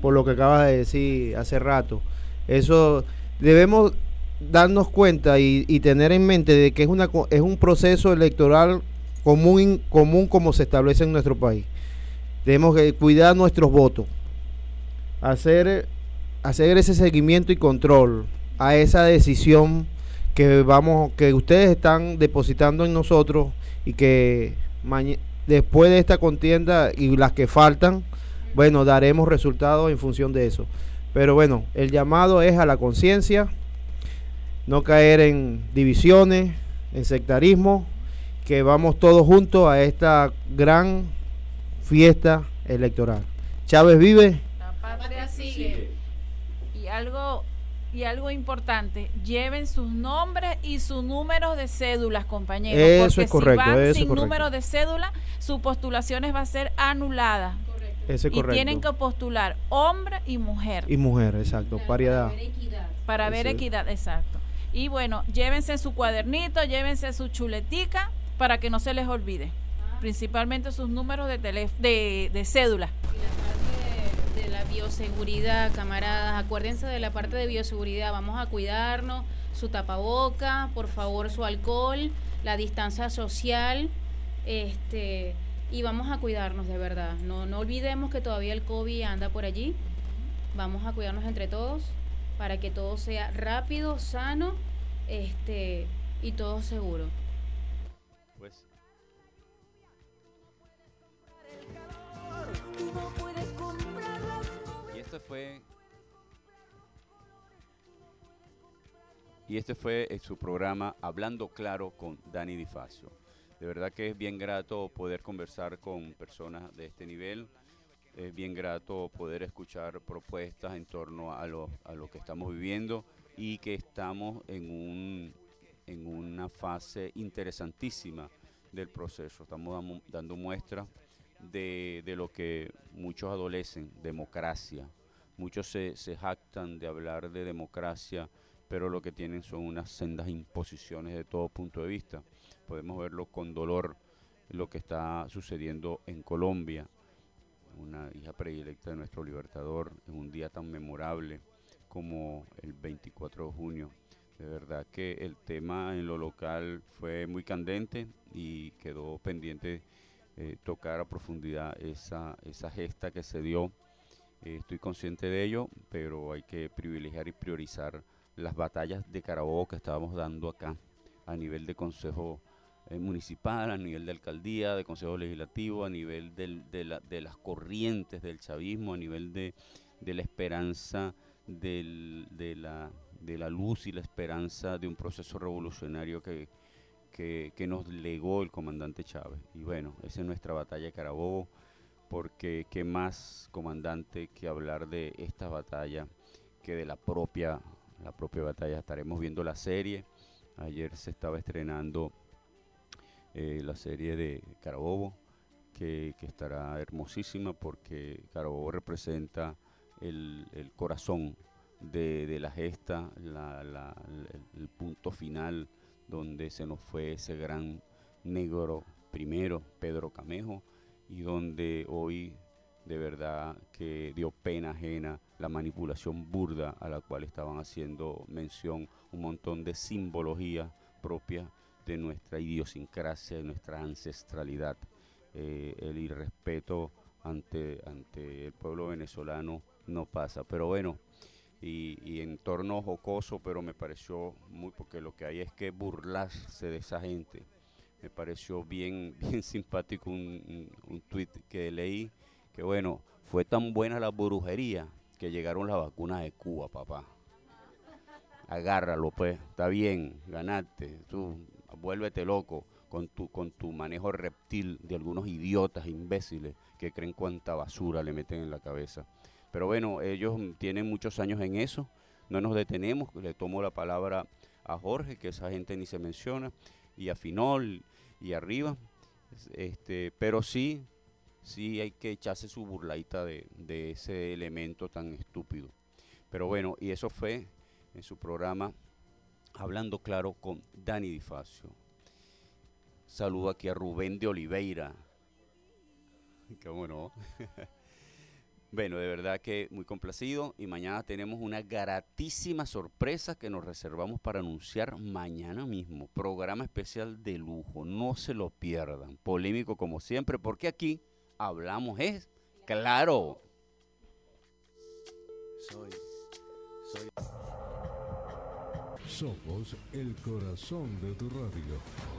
por lo que acabas de decir hace rato. Eso debemos darnos cuenta y, tener en mente de que es, una, es un proceso electoral común, común como se establece en nuestro país. Tenemos que cuidar nuestros votos, hacer, hacer ese seguimiento y control a esa decisión que vamos, que ustedes están depositando en nosotros y que después de esta contienda y las que faltan, bueno, daremos resultados en función de eso. Pero bueno, el llamado es a la conciencia, no caer en divisiones, en sectarismo, que vamos todos juntos a esta gran fiesta electoral. Chávez vive. La patria sigue. Y algo y algo importante, lleven sus nombres y sus números de cédulas, compañeros. Eso porque es correcto. Si van sin número de cédula, su postulaciones va a ser anulada. Ese es correcto. Y tienen que postular hombre y mujer. Y mujer, exacto, paridad. Para ver equidad. Para ver equidad, exacto. Y bueno, llévense su cuadernito, llévense su chuletica para que no se les olvide. Ah. Principalmente sus números de, de, de cédula bioseguridad, camaradas. Acuérdense de la parte de bioseguridad. Vamos a cuidarnos, su tapaboca, por favor, su alcohol, la distancia social, este, y vamos a cuidarnos de verdad. No, no olvidemos que todavía el COVID anda por allí. Vamos a cuidarnos entre todos para que todo sea rápido, sano, este, y todo seguro. Pues fue. Y este fue eh, su programa Hablando Claro con Dani Difacio. De verdad que es bien grato poder conversar con personas de este nivel. Es bien grato poder escuchar propuestas en torno a lo, a lo que estamos viviendo y que estamos en, un, en una fase interesantísima del proceso. Estamos dando muestra de, de lo que muchos adolecen, democracia, Muchos se, jactan de hablar de democracia, pero lo que tienen son unas sendas imposiciones de todo punto de vista. Podemos verlo con dolor lo que está sucediendo en Colombia, una hija predilecta de nuestro libertador, en un día tan memorable como el 24 de junio. De verdad que el tema en lo local fue muy candente y quedó pendiente eh, tocar a profundidad esa, esa gesta que se dio eh, estoy consciente de ello, pero hay que privilegiar y priorizar las batallas de Carabobo que estábamos dando acá a nivel de consejo eh, municipal, a nivel de alcaldía, de consejo legislativo, a nivel de, las corrientes del chavismo, a nivel de, la esperanza de, la, luz y la esperanza de un proceso revolucionario que, que nos legó el comandante Chávez. Y bueno, esa es nuestra batalla de Carabobo porque qué más comandante que hablar de esta batalla que de la propia, la propia batalla. Estaremos viendo la serie. Ayer se estaba estrenando eh, la serie de Carabobo, que, estará hermosísima porque Carabobo representa el, corazón de, la gesta, el punto final donde se nos fue ese gran negro primero, Pedro Camejo, y donde hoy de verdad que dio pena ajena la manipulación burda a la cual estaban haciendo mención un montón de simbología propia de nuestra idiosincrasia, de nuestra ancestralidad. Eh, el irrespeto ante, ante el pueblo venezolano no pasa. Pero bueno, y, y, en torno jocoso, pero me pareció muy, porque lo que hay es que burlarse de esa gente me pareció bien, bien simpático un, un, tuit que leí, que bueno, fue tan buena la brujería que llegaron las vacunas de Cuba, papá. Agárralo, pues, está bien, ganaste, tú vuélvete loco con tu, con tu manejo reptil de algunos idiotas imbéciles que creen cuánta basura le meten en la cabeza. Pero bueno, ellos tienen muchos años en eso, no nos detenemos, le tomo la palabra a Jorge, que esa gente ni se menciona, y afinó y arriba. Este, pero sí, sí hay que echarse su burlaita de, de ese elemento tan estúpido. Pero bueno, y eso fue en su programa Hablando Claro con Dani Difacio. Saludo aquí a Rubén de Oliveira. ¿Cómo no? bueno, de verdad que muy complacido y mañana tenemos una gratísima sorpresa que nos reservamos para anunciar mañana mismo. Programa especial de lujo, no se lo pierdan. Polémico como siempre, porque aquí hablamos es claro. Soy, soy. Somos el corazón de tu radio.